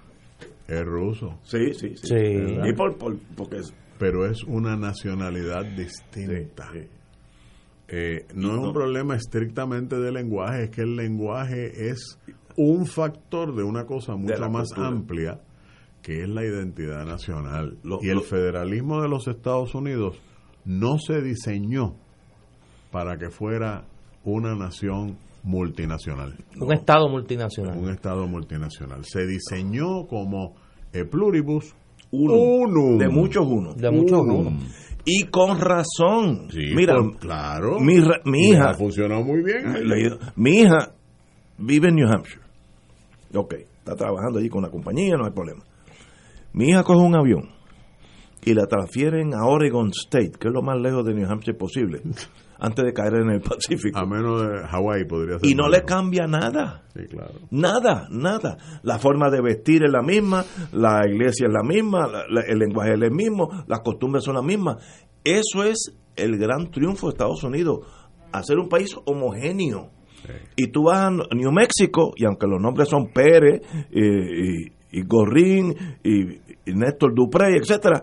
Speaker 2: es ruso.
Speaker 1: Sí, sí, sí. Y por, por, porque
Speaker 2: pero es una nacionalidad distinta. Eh, no es un problema estrictamente de lenguaje, es que el lenguaje es un factor de una cosa mucho más amplia que es la identidad nacional. y el federalismo de los Estados Unidos no se diseñó para que fuera una nación multinacional.
Speaker 3: Un Estado multinacional.
Speaker 2: Un Estado multinacional. Se diseñó como e pluribus uno.
Speaker 1: De muchos uno.
Speaker 3: De muchos uno.
Speaker 1: Y con razón. Mira,
Speaker 2: claro.
Speaker 1: Mi, hija.
Speaker 2: Ha funcionado muy bien.
Speaker 1: Mi hija vive en New Hampshire. Ok, está trabajando allí con la compañía, no hay problema. Mi hija coge un avión y la transfieren a Oregon State, que es lo más lejos de New Hampshire posible. antes de caer en el Pacífico.
Speaker 2: A menos de Hawái podría ser.
Speaker 1: Y no le cambia nada.
Speaker 2: Sí, claro.
Speaker 1: Nada, nada. La forma de vestir es la misma, la iglesia es la misma, el lenguaje es el mismo, las costumbres son las mismas. Eso es el gran triunfo de Estados Unidos, hacer un país homogéneo. Y tú vas a New México, y aunque los nombres son Pérez, y, y, Gorrín, y, Néstor Dupré, etcétera,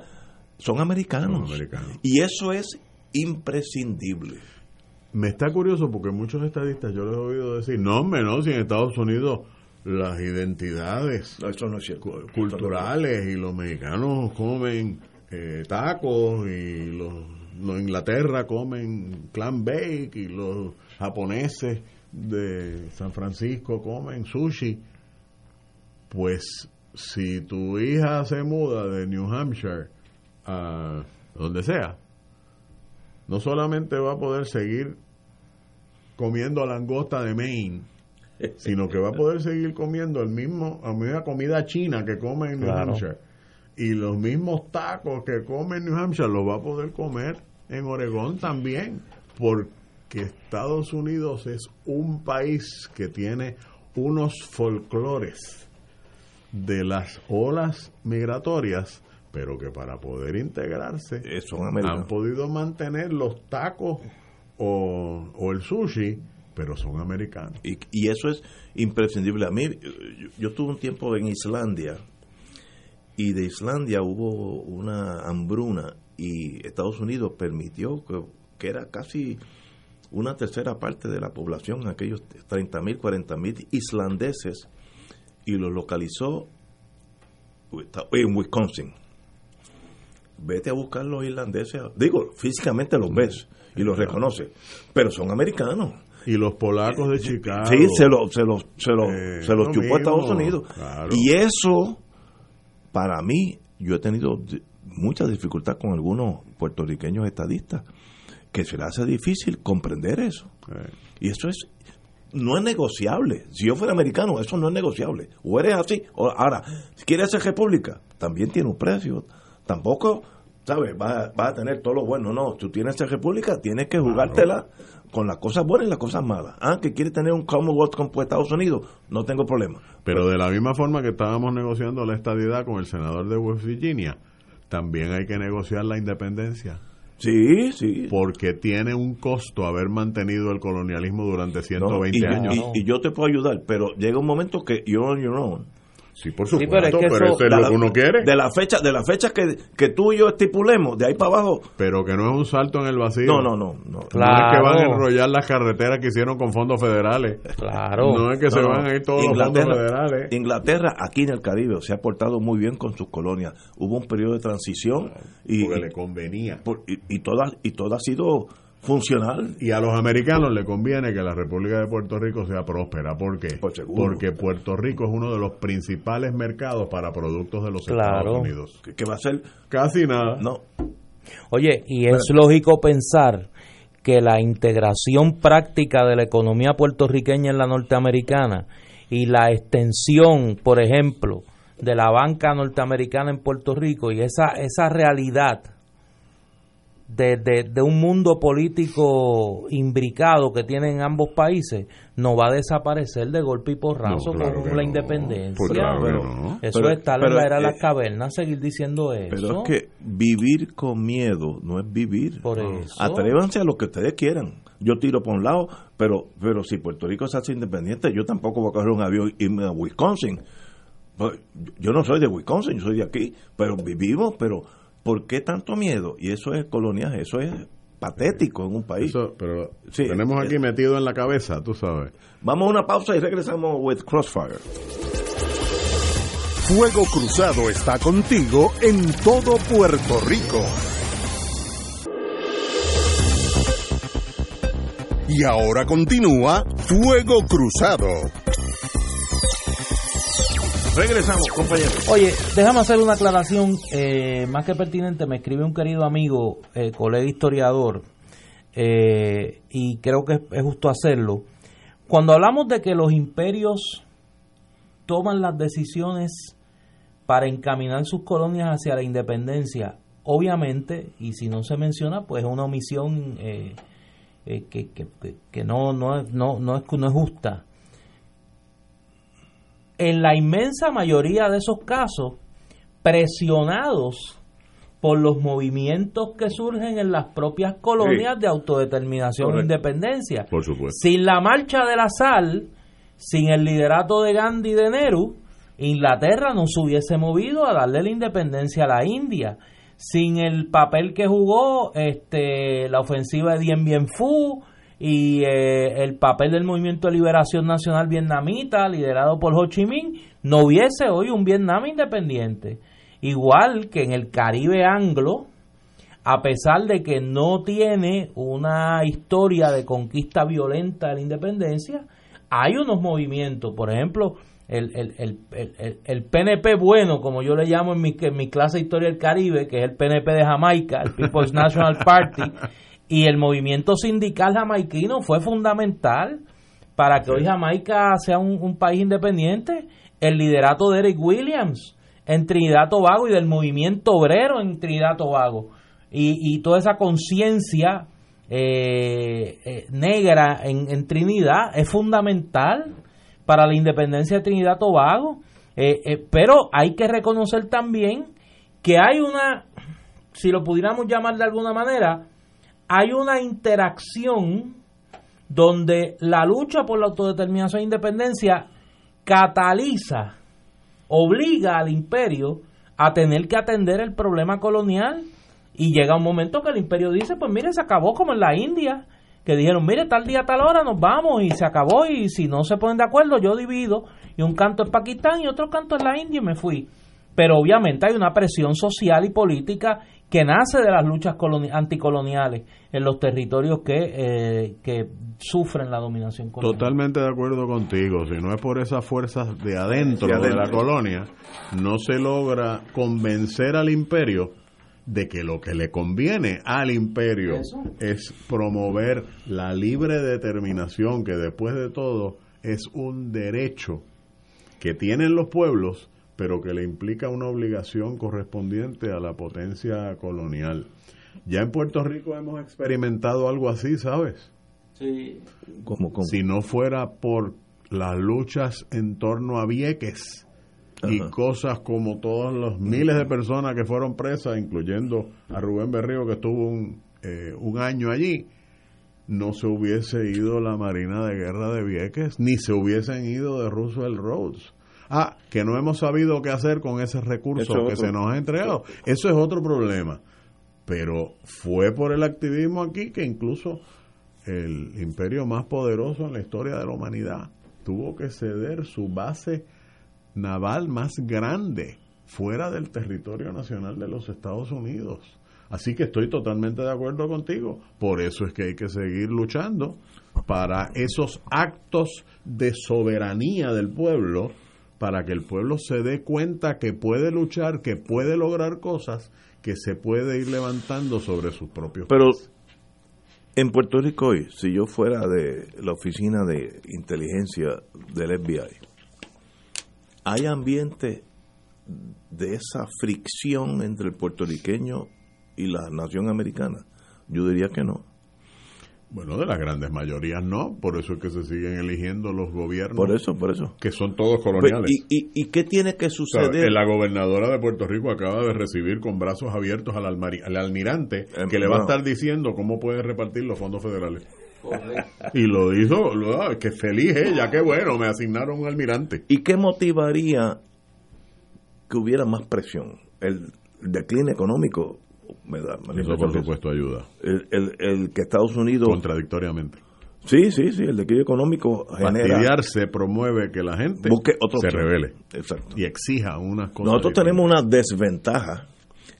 Speaker 1: son americanos. Y eso es imprescindible.
Speaker 2: Me está curioso porque muchos estadistas yo les he oído decir, no, no, si en Estados Unidos las identidades culturales y los mexicanos comen eh, tacos y los, los Inglaterra comen clam bake y los japoneses de San Francisco comen sushi. Pues si tu hija se muda de New Hampshire a donde sea, no solamente va a poder seguir comiendo langosta de Maine, sino que va a poder seguir comiendo el mismo, la misma comida china que come en New Hampshire. Y los mismos tacos que come en New Hampshire los va a poder comer en Oregón también, porque Estados Unidos es un país que tiene unos folclores de las olas migratorias pero que para poder integrarse han podido mantener los tacos o, el sushi, pero son americanos.
Speaker 1: Y, eso es imprescindible. A mí, yo, yo, tuve un tiempo en Islandia y de Islandia hubo una hambruna y Estados Unidos permitió que, que era casi una tercera parte de la población, aquellos 30 mil, 40 mil islandeses, y los localizó en Wisconsin vete a buscar los irlandeses. Digo, físicamente los ves y los reconoces, pero son americanos.
Speaker 2: Y los polacos de Chicago.
Speaker 1: Sí, se los se lo, se lo, eh, se los chupó a Estados Unidos. Y eso, para mí, yo he tenido mucha dificultad con algunos puertorriqueños estadistas. que se le hace difícil comprender eso.
Speaker 2: Eh,
Speaker 1: Y eso es no es negociable. Si yo fuera americano, eso no es negociable. O eres así, o ahora, si quieres ser república, también tiene un precio. Tampoco, ¿sabes? Vas va a tener todo lo bueno. No, tú tienes ser república, tienes que jugártela con las cosas buenas y las cosas malas. Ah, que quieres tener un Commonwealth con Estados Unidos, no tengo problema.
Speaker 2: Pero de la misma forma que estábamos negociando la estadidad con el senador de West Virginia, también hay que negociar la independencia.
Speaker 1: Sí, sí.
Speaker 2: Porque tiene un costo haber mantenido el colonialismo durante
Speaker 1: No,
Speaker 2: 120
Speaker 1: y,
Speaker 2: años.
Speaker 1: y- y yo te puedo ayudar, pero llega un momento que you're on your own.
Speaker 2: Sí, por
Speaker 3: Sí,
Speaker 2: supuesto,
Speaker 3: pero es que
Speaker 2: pero,
Speaker 3: eso-
Speaker 2: eso es
Speaker 1: De
Speaker 2: lo
Speaker 1: la-
Speaker 2: que uno quiere.
Speaker 1: De la fecha, de la fecha que, que tú y yo estipulemos, de ahí para abajo.
Speaker 2: Pero que no es un salto en el vacío.
Speaker 1: No, no, no. no.
Speaker 2: No es que van a enrollar las carreteras que hicieron con fondos federales.
Speaker 3: Claro.
Speaker 2: No es que se
Speaker 1: No,
Speaker 2: van a ir todos los
Speaker 1: Inglaterra,
Speaker 2: fondos federales.
Speaker 1: Inglaterra, aquí en el Caribe, se ha portado muy bien con sus colonias. Hubo un periodo de transición y,
Speaker 2: Porque le convenía.
Speaker 1: por- y, y y todo ha sido funcional.
Speaker 2: Y a los americanos le conviene que la República de Puerto Rico sea próspera. ¿Por qué?
Speaker 1: Por seguro.
Speaker 2: Porque Puerto Rico es uno de los principales mercados para productos de los
Speaker 3: Claro.
Speaker 2: Estados Unidos.
Speaker 1: Que, que va a ser,
Speaker 2: Casi nada.
Speaker 1: no,
Speaker 3: Oye, y es lógico pensar que la integración práctica de la economía puertorriqueña en la norteamericana y la extensión, por ejemplo, de la banca norteamericana en Puerto Rico y esa, esa realidad de, de, de un mundo político imbricado que tienen ambos países no va a desaparecer de golpe y porrazo
Speaker 2: No, claro
Speaker 3: con la
Speaker 2: no.
Speaker 3: independencia.
Speaker 2: Pues claro que
Speaker 1: Pero-
Speaker 2: no.
Speaker 3: Eso
Speaker 1: Pero-
Speaker 3: es
Speaker 1: pero,
Speaker 3: la era
Speaker 1: eh,
Speaker 3: las cavernas, seguir diciendo eso.
Speaker 1: pero es que vivir con miedo no es vivir.
Speaker 3: Por eso.
Speaker 1: Atrévanse a lo que ustedes quieran. Yo tiro por un lado, pero pero si Puerto Rico se hace independiente, yo tampoco voy a coger un avión y irme a Wisconsin. Pues, Yo no soy de Wisconsin, yo soy de aquí, pero vivimos, pero ¿por qué tanto miedo? Y eso es coloniaje, eso es patético en un país.
Speaker 2: Eso, pero
Speaker 1: Sí,
Speaker 2: tenemos aquí
Speaker 1: es-
Speaker 2: metido en la cabeza, tú sabes.
Speaker 1: Vamos a una pausa y regresamos with Crossfire.
Speaker 4: Fuego Cruzado está contigo en todo Puerto Rico. Y ahora continúa Fuego Cruzado.
Speaker 1: Regresamos, compañeros.
Speaker 3: Oye, déjame hacer una aclaración eh, más que pertinente. Me escribe un querido amigo, eh, colega historiador, eh, y creo que es, justo hacerlo. Cuando hablamos de que los imperios toman las decisiones para encaminar sus colonias hacia la independencia, obviamente, y si no se menciona, pues es una omisión eh, eh, que, no, no, no, no es justa en la inmensa mayoría de esos casos, presionados por los movimientos que surgen en las propias colonias de autodeterminación e independencia.
Speaker 2: Por supuesto.
Speaker 3: Sin la marcha de la sal, sin el liderato de Gandhi y de Nehru, Inglaterra no se hubiese movido a darle la independencia a la India. Sin el papel que jugó este, la ofensiva de Dien Bien Phu y eh, el papel del Movimiento de Liberación Nacional Vietnamita, liderado por Ho Chi Minh, no hubiese hoy un Vietnam independiente. Igual que en el Caribe anglo, a pesar de que no tiene una historia de conquista violenta de la independencia, hay unos movimientos, por ejemplo, el, el, el, el- PNP bueno, como yo le llamo en mi, en mi clase de Historia del Caribe, que es el PNP de Jamaica, el People's National Party, y el movimiento sindical jamaiquino fue fundamental para que hoy Jamaica sea un, un país independiente. El liderato de Eric Williams en Trinidad Tobago y del movimiento obrero en Trinidad Tobago. Y, y toda esa conciencia eh, eh, negra en, en Trinidad es fundamental para la independencia de Trinidad Tobago. Eh, eh, pero hay que reconocer también que hay una, si lo pudiéramos llamar de alguna manera, hay una interacción donde la lucha por la autodeterminación e independencia cataliza, obliga al imperio a tener que atender el problema colonial y llega un momento que el imperio dice, pues mire, se acabó como en la India, que dijeron, mire, tal día, tal hora nos vamos y se acabó y si no se ponen de acuerdo yo divido y un canto es Pakistán y otro canto es la India y me fui. Pero obviamente hay una presión social y política que nace de las luchas coloni- anticoloniales en los territorios que, eh, que sufren la dominación colonial.
Speaker 2: Totalmente de acuerdo contigo. Si no es por esas fuerzas de adentro
Speaker 1: De
Speaker 2: la colonia, no se logra convencer al imperio de que lo que le conviene al imperio es promover la libre determinación, que después de todo es un derecho que tienen los pueblos, pero que le implica una obligación correspondiente a la potencia colonial. Ya en Puerto Rico hemos experimentado algo así, ¿sabes?
Speaker 3: Sí.
Speaker 1: Como, como-
Speaker 2: Si no fuera por las luchas en torno a Vieques y cosas como todas las miles de personas que fueron presas, incluyendo a Rubén Berrío que estuvo un, eh, un año allí, no se hubiese ido la Marina de Guerra de Vieques, ni se hubiesen ido de Roosevelt Roads. Ah, que no hemos sabido qué hacer con ese recurso
Speaker 1: Eso
Speaker 2: que
Speaker 1: otro.
Speaker 2: se nos ha entregado. Eso es otro problema. Pero fue por el activismo aquí que incluso el imperio más poderoso en la historia de la humanidad tuvo que ceder su base naval más grande fuera del territorio nacional de los Estados Unidos. Así que estoy totalmente de acuerdo contigo. Por eso es que hay que seguir luchando para esos actos de soberanía del pueblo, para que el pueblo se dé cuenta que puede luchar, que puede lograr cosas, que se puede ir levantando sobre sus propios
Speaker 1: Pero en Puerto Rico hoy, si yo fuera de la oficina de inteligencia del FBI, ¿hay ambiente de esa fricción entre el puertorriqueño y la nación americana? Yo diría que no.
Speaker 2: Bueno, de las grandes mayorías no, por eso es que se siguen eligiendo los gobiernos
Speaker 1: Por eso, por eso.
Speaker 2: que son todos
Speaker 1: Pues,
Speaker 2: coloniales.
Speaker 1: ¿Y, y, y qué tiene que
Speaker 2: O sea,
Speaker 1: suceder?
Speaker 2: la gobernadora de Puerto Rico acaba de recibir con brazos abiertos al, almari- al almirante
Speaker 1: Eh,
Speaker 2: que le va a estar diciendo cómo puede repartir los fondos federales. Y lo hizo, lo, ah, que feliz ella, qué bueno, me asignaron un almirante.
Speaker 1: ¿Y qué motivaría que hubiera más presión? El decline económico, me da, me
Speaker 2: Eso por supuesto ayuda,
Speaker 1: el, el, el que Estados Unidos...
Speaker 2: contradictoriamente.
Speaker 1: Sí, sí, sí, el declive económico genera...
Speaker 2: Fastidiarse promueve que la gente
Speaker 1: Busque otra
Speaker 2: se revele
Speaker 1: Exacto.
Speaker 2: y exija unas cosas.
Speaker 1: Nosotros tenemos una desventaja,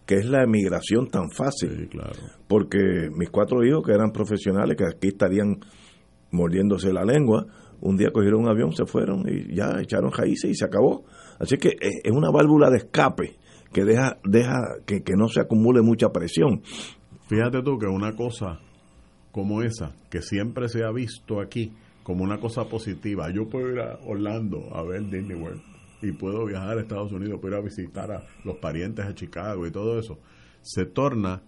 Speaker 1: que es la emigración tan fácil.
Speaker 2: Sí, claro.
Speaker 1: Porque mis cuatro hijos, que eran profesionales, que aquí estarían mordiéndose la lengua, un día cogieron un avión, se fueron y ya echaron raíces y se acabó. Así que eh, es una válvula de escape que deja, deja que, que no se acumule mucha presión.
Speaker 2: Fíjate tú que una cosa como esa, que siempre se ha visto aquí como una cosa positiva, yo puedo ir a Orlando a ver Disney World y puedo viajar a Estados Unidos, puedo ir a visitar a los parientes a Chicago y todo eso, se torna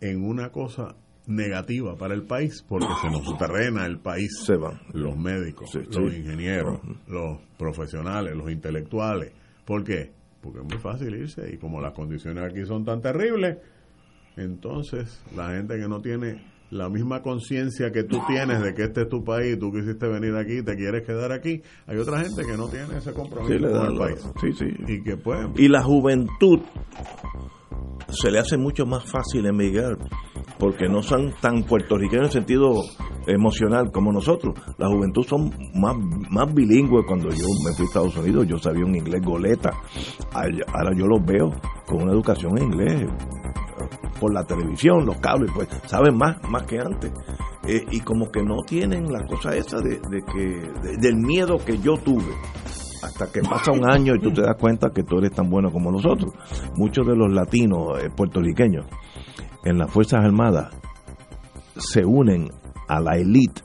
Speaker 2: en una cosa negativa para el país porque se nos terrena el país
Speaker 1: Se van.
Speaker 2: los médicos,
Speaker 1: Sí,
Speaker 2: los
Speaker 1: sí.
Speaker 2: ingenieros, los profesionales, los intelectuales. ¿Por qué? Porque es muy fácil irse y como las condiciones aquí son tan terribles, entonces la gente que no tiene la misma conciencia que tú tienes de que este es tu país, tú quisiste venir aquí, te quieres quedar aquí, hay otra gente que no tiene ese compromiso
Speaker 1: Sí,
Speaker 2: con el
Speaker 1: la-
Speaker 2: país.
Speaker 1: sí, sí.
Speaker 2: Y que pues
Speaker 1: Y la juventud se le hace mucho más fácil emigrar porque no son tan puertorriqueños en el sentido emocional como nosotros. La juventud son más, más bilingües. Cuando yo me fui a Estados Unidos, yo sabía un inglés goleta. Ahora yo los veo con una educación en inglés por la televisión, los cables, pues saben más, más que antes. Eh, y como que no tienen la cosa esa de, que de- del miedo que yo tuve hasta que pasa un año y tú te das cuenta que tú eres tan bueno como nosotros. Muchos de los latinos eh, puertorriqueños en las Fuerzas Armadas se unen a la élite,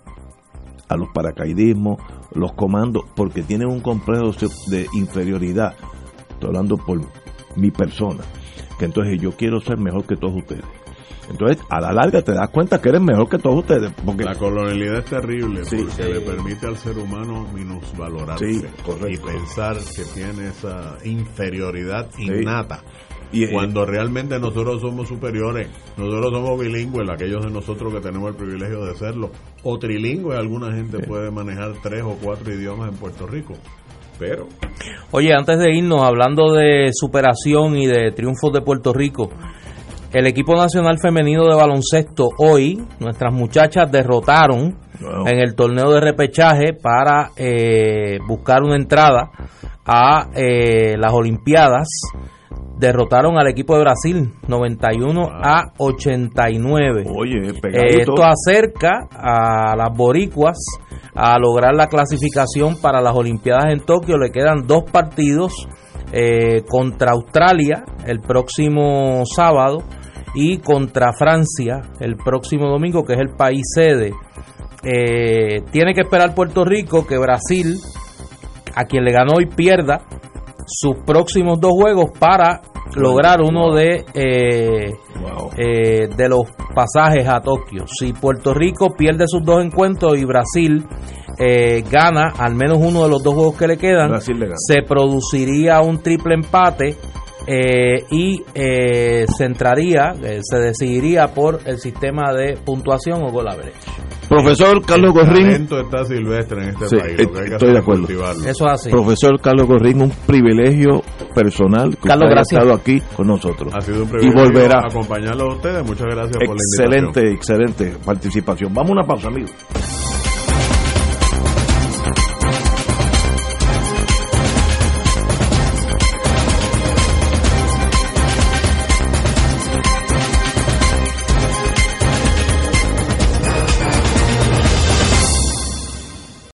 Speaker 1: a los paracaidismos, los comandos, porque tienen un complejo de inferioridad. Estoy hablando por mi persona. Que entonces yo quiero ser mejor que todos ustedes. Entonces, a la larga te das cuenta que eres mejor que todos ustedes. Porque
Speaker 2: la colonialidad es terrible
Speaker 1: Sí.
Speaker 2: porque
Speaker 3: Sí.
Speaker 2: le permite al ser humano minusvalorarse
Speaker 1: Sí,
Speaker 2: y pensar que tiene esa inferioridad innata.
Speaker 1: y, eh,
Speaker 2: Cuando realmente nosotros somos superiores, nosotros somos bilingües, aquellos de nosotros que tenemos el privilegio de serlo, o trilingües, alguna gente puede manejar tres o cuatro idiomas en Puerto Rico, pero
Speaker 3: Oye, antes de irnos, hablando de superación y de triunfos de Puerto Rico, el equipo nacional femenino de baloncesto hoy, nuestras muchachas derrotaron
Speaker 1: Wow.
Speaker 3: en el torneo de repechaje para eh, buscar una entrada a eh, las Olimpiadas. Derrotaron al equipo de Brasil 91 a 89.
Speaker 1: oye,
Speaker 3: Eh, esto acerca a las boricuas a lograr la clasificación para las Olimpiadas en Tokio. Le quedan dos partidos eh, contra Australia el próximo sábado y contra Francia el próximo domingo, que es el país sede. Eh, tiene que esperar Puerto Rico que Brasil, a quien le ganó y pierda sus próximos dos juegos para lograr uno de eh, eh, de los pasajes a Tokio. Si Puerto Rico pierde sus dos encuentros y Brasil eh, gana al menos uno de los dos juegos que le quedan, se produciría un triple empate eh, y eh, se entraría, eh, se decidiría por el sistema de puntuación o gol
Speaker 1: Profesor Carlos Gorrín.
Speaker 2: está silvestre en este país.
Speaker 1: estoy de acuerdo.
Speaker 3: Eso es así.
Speaker 1: Profesor Carlos Gorrín, un privilegio personal que
Speaker 3: Carlos,
Speaker 1: usted estado aquí con nosotros.
Speaker 2: Ha sido un privilegio
Speaker 1: y volverá.
Speaker 2: acompañarlo a ustedes. Muchas gracias
Speaker 1: por la invitación. Excelente, excelente participación. Vamos a una pausa, amigos.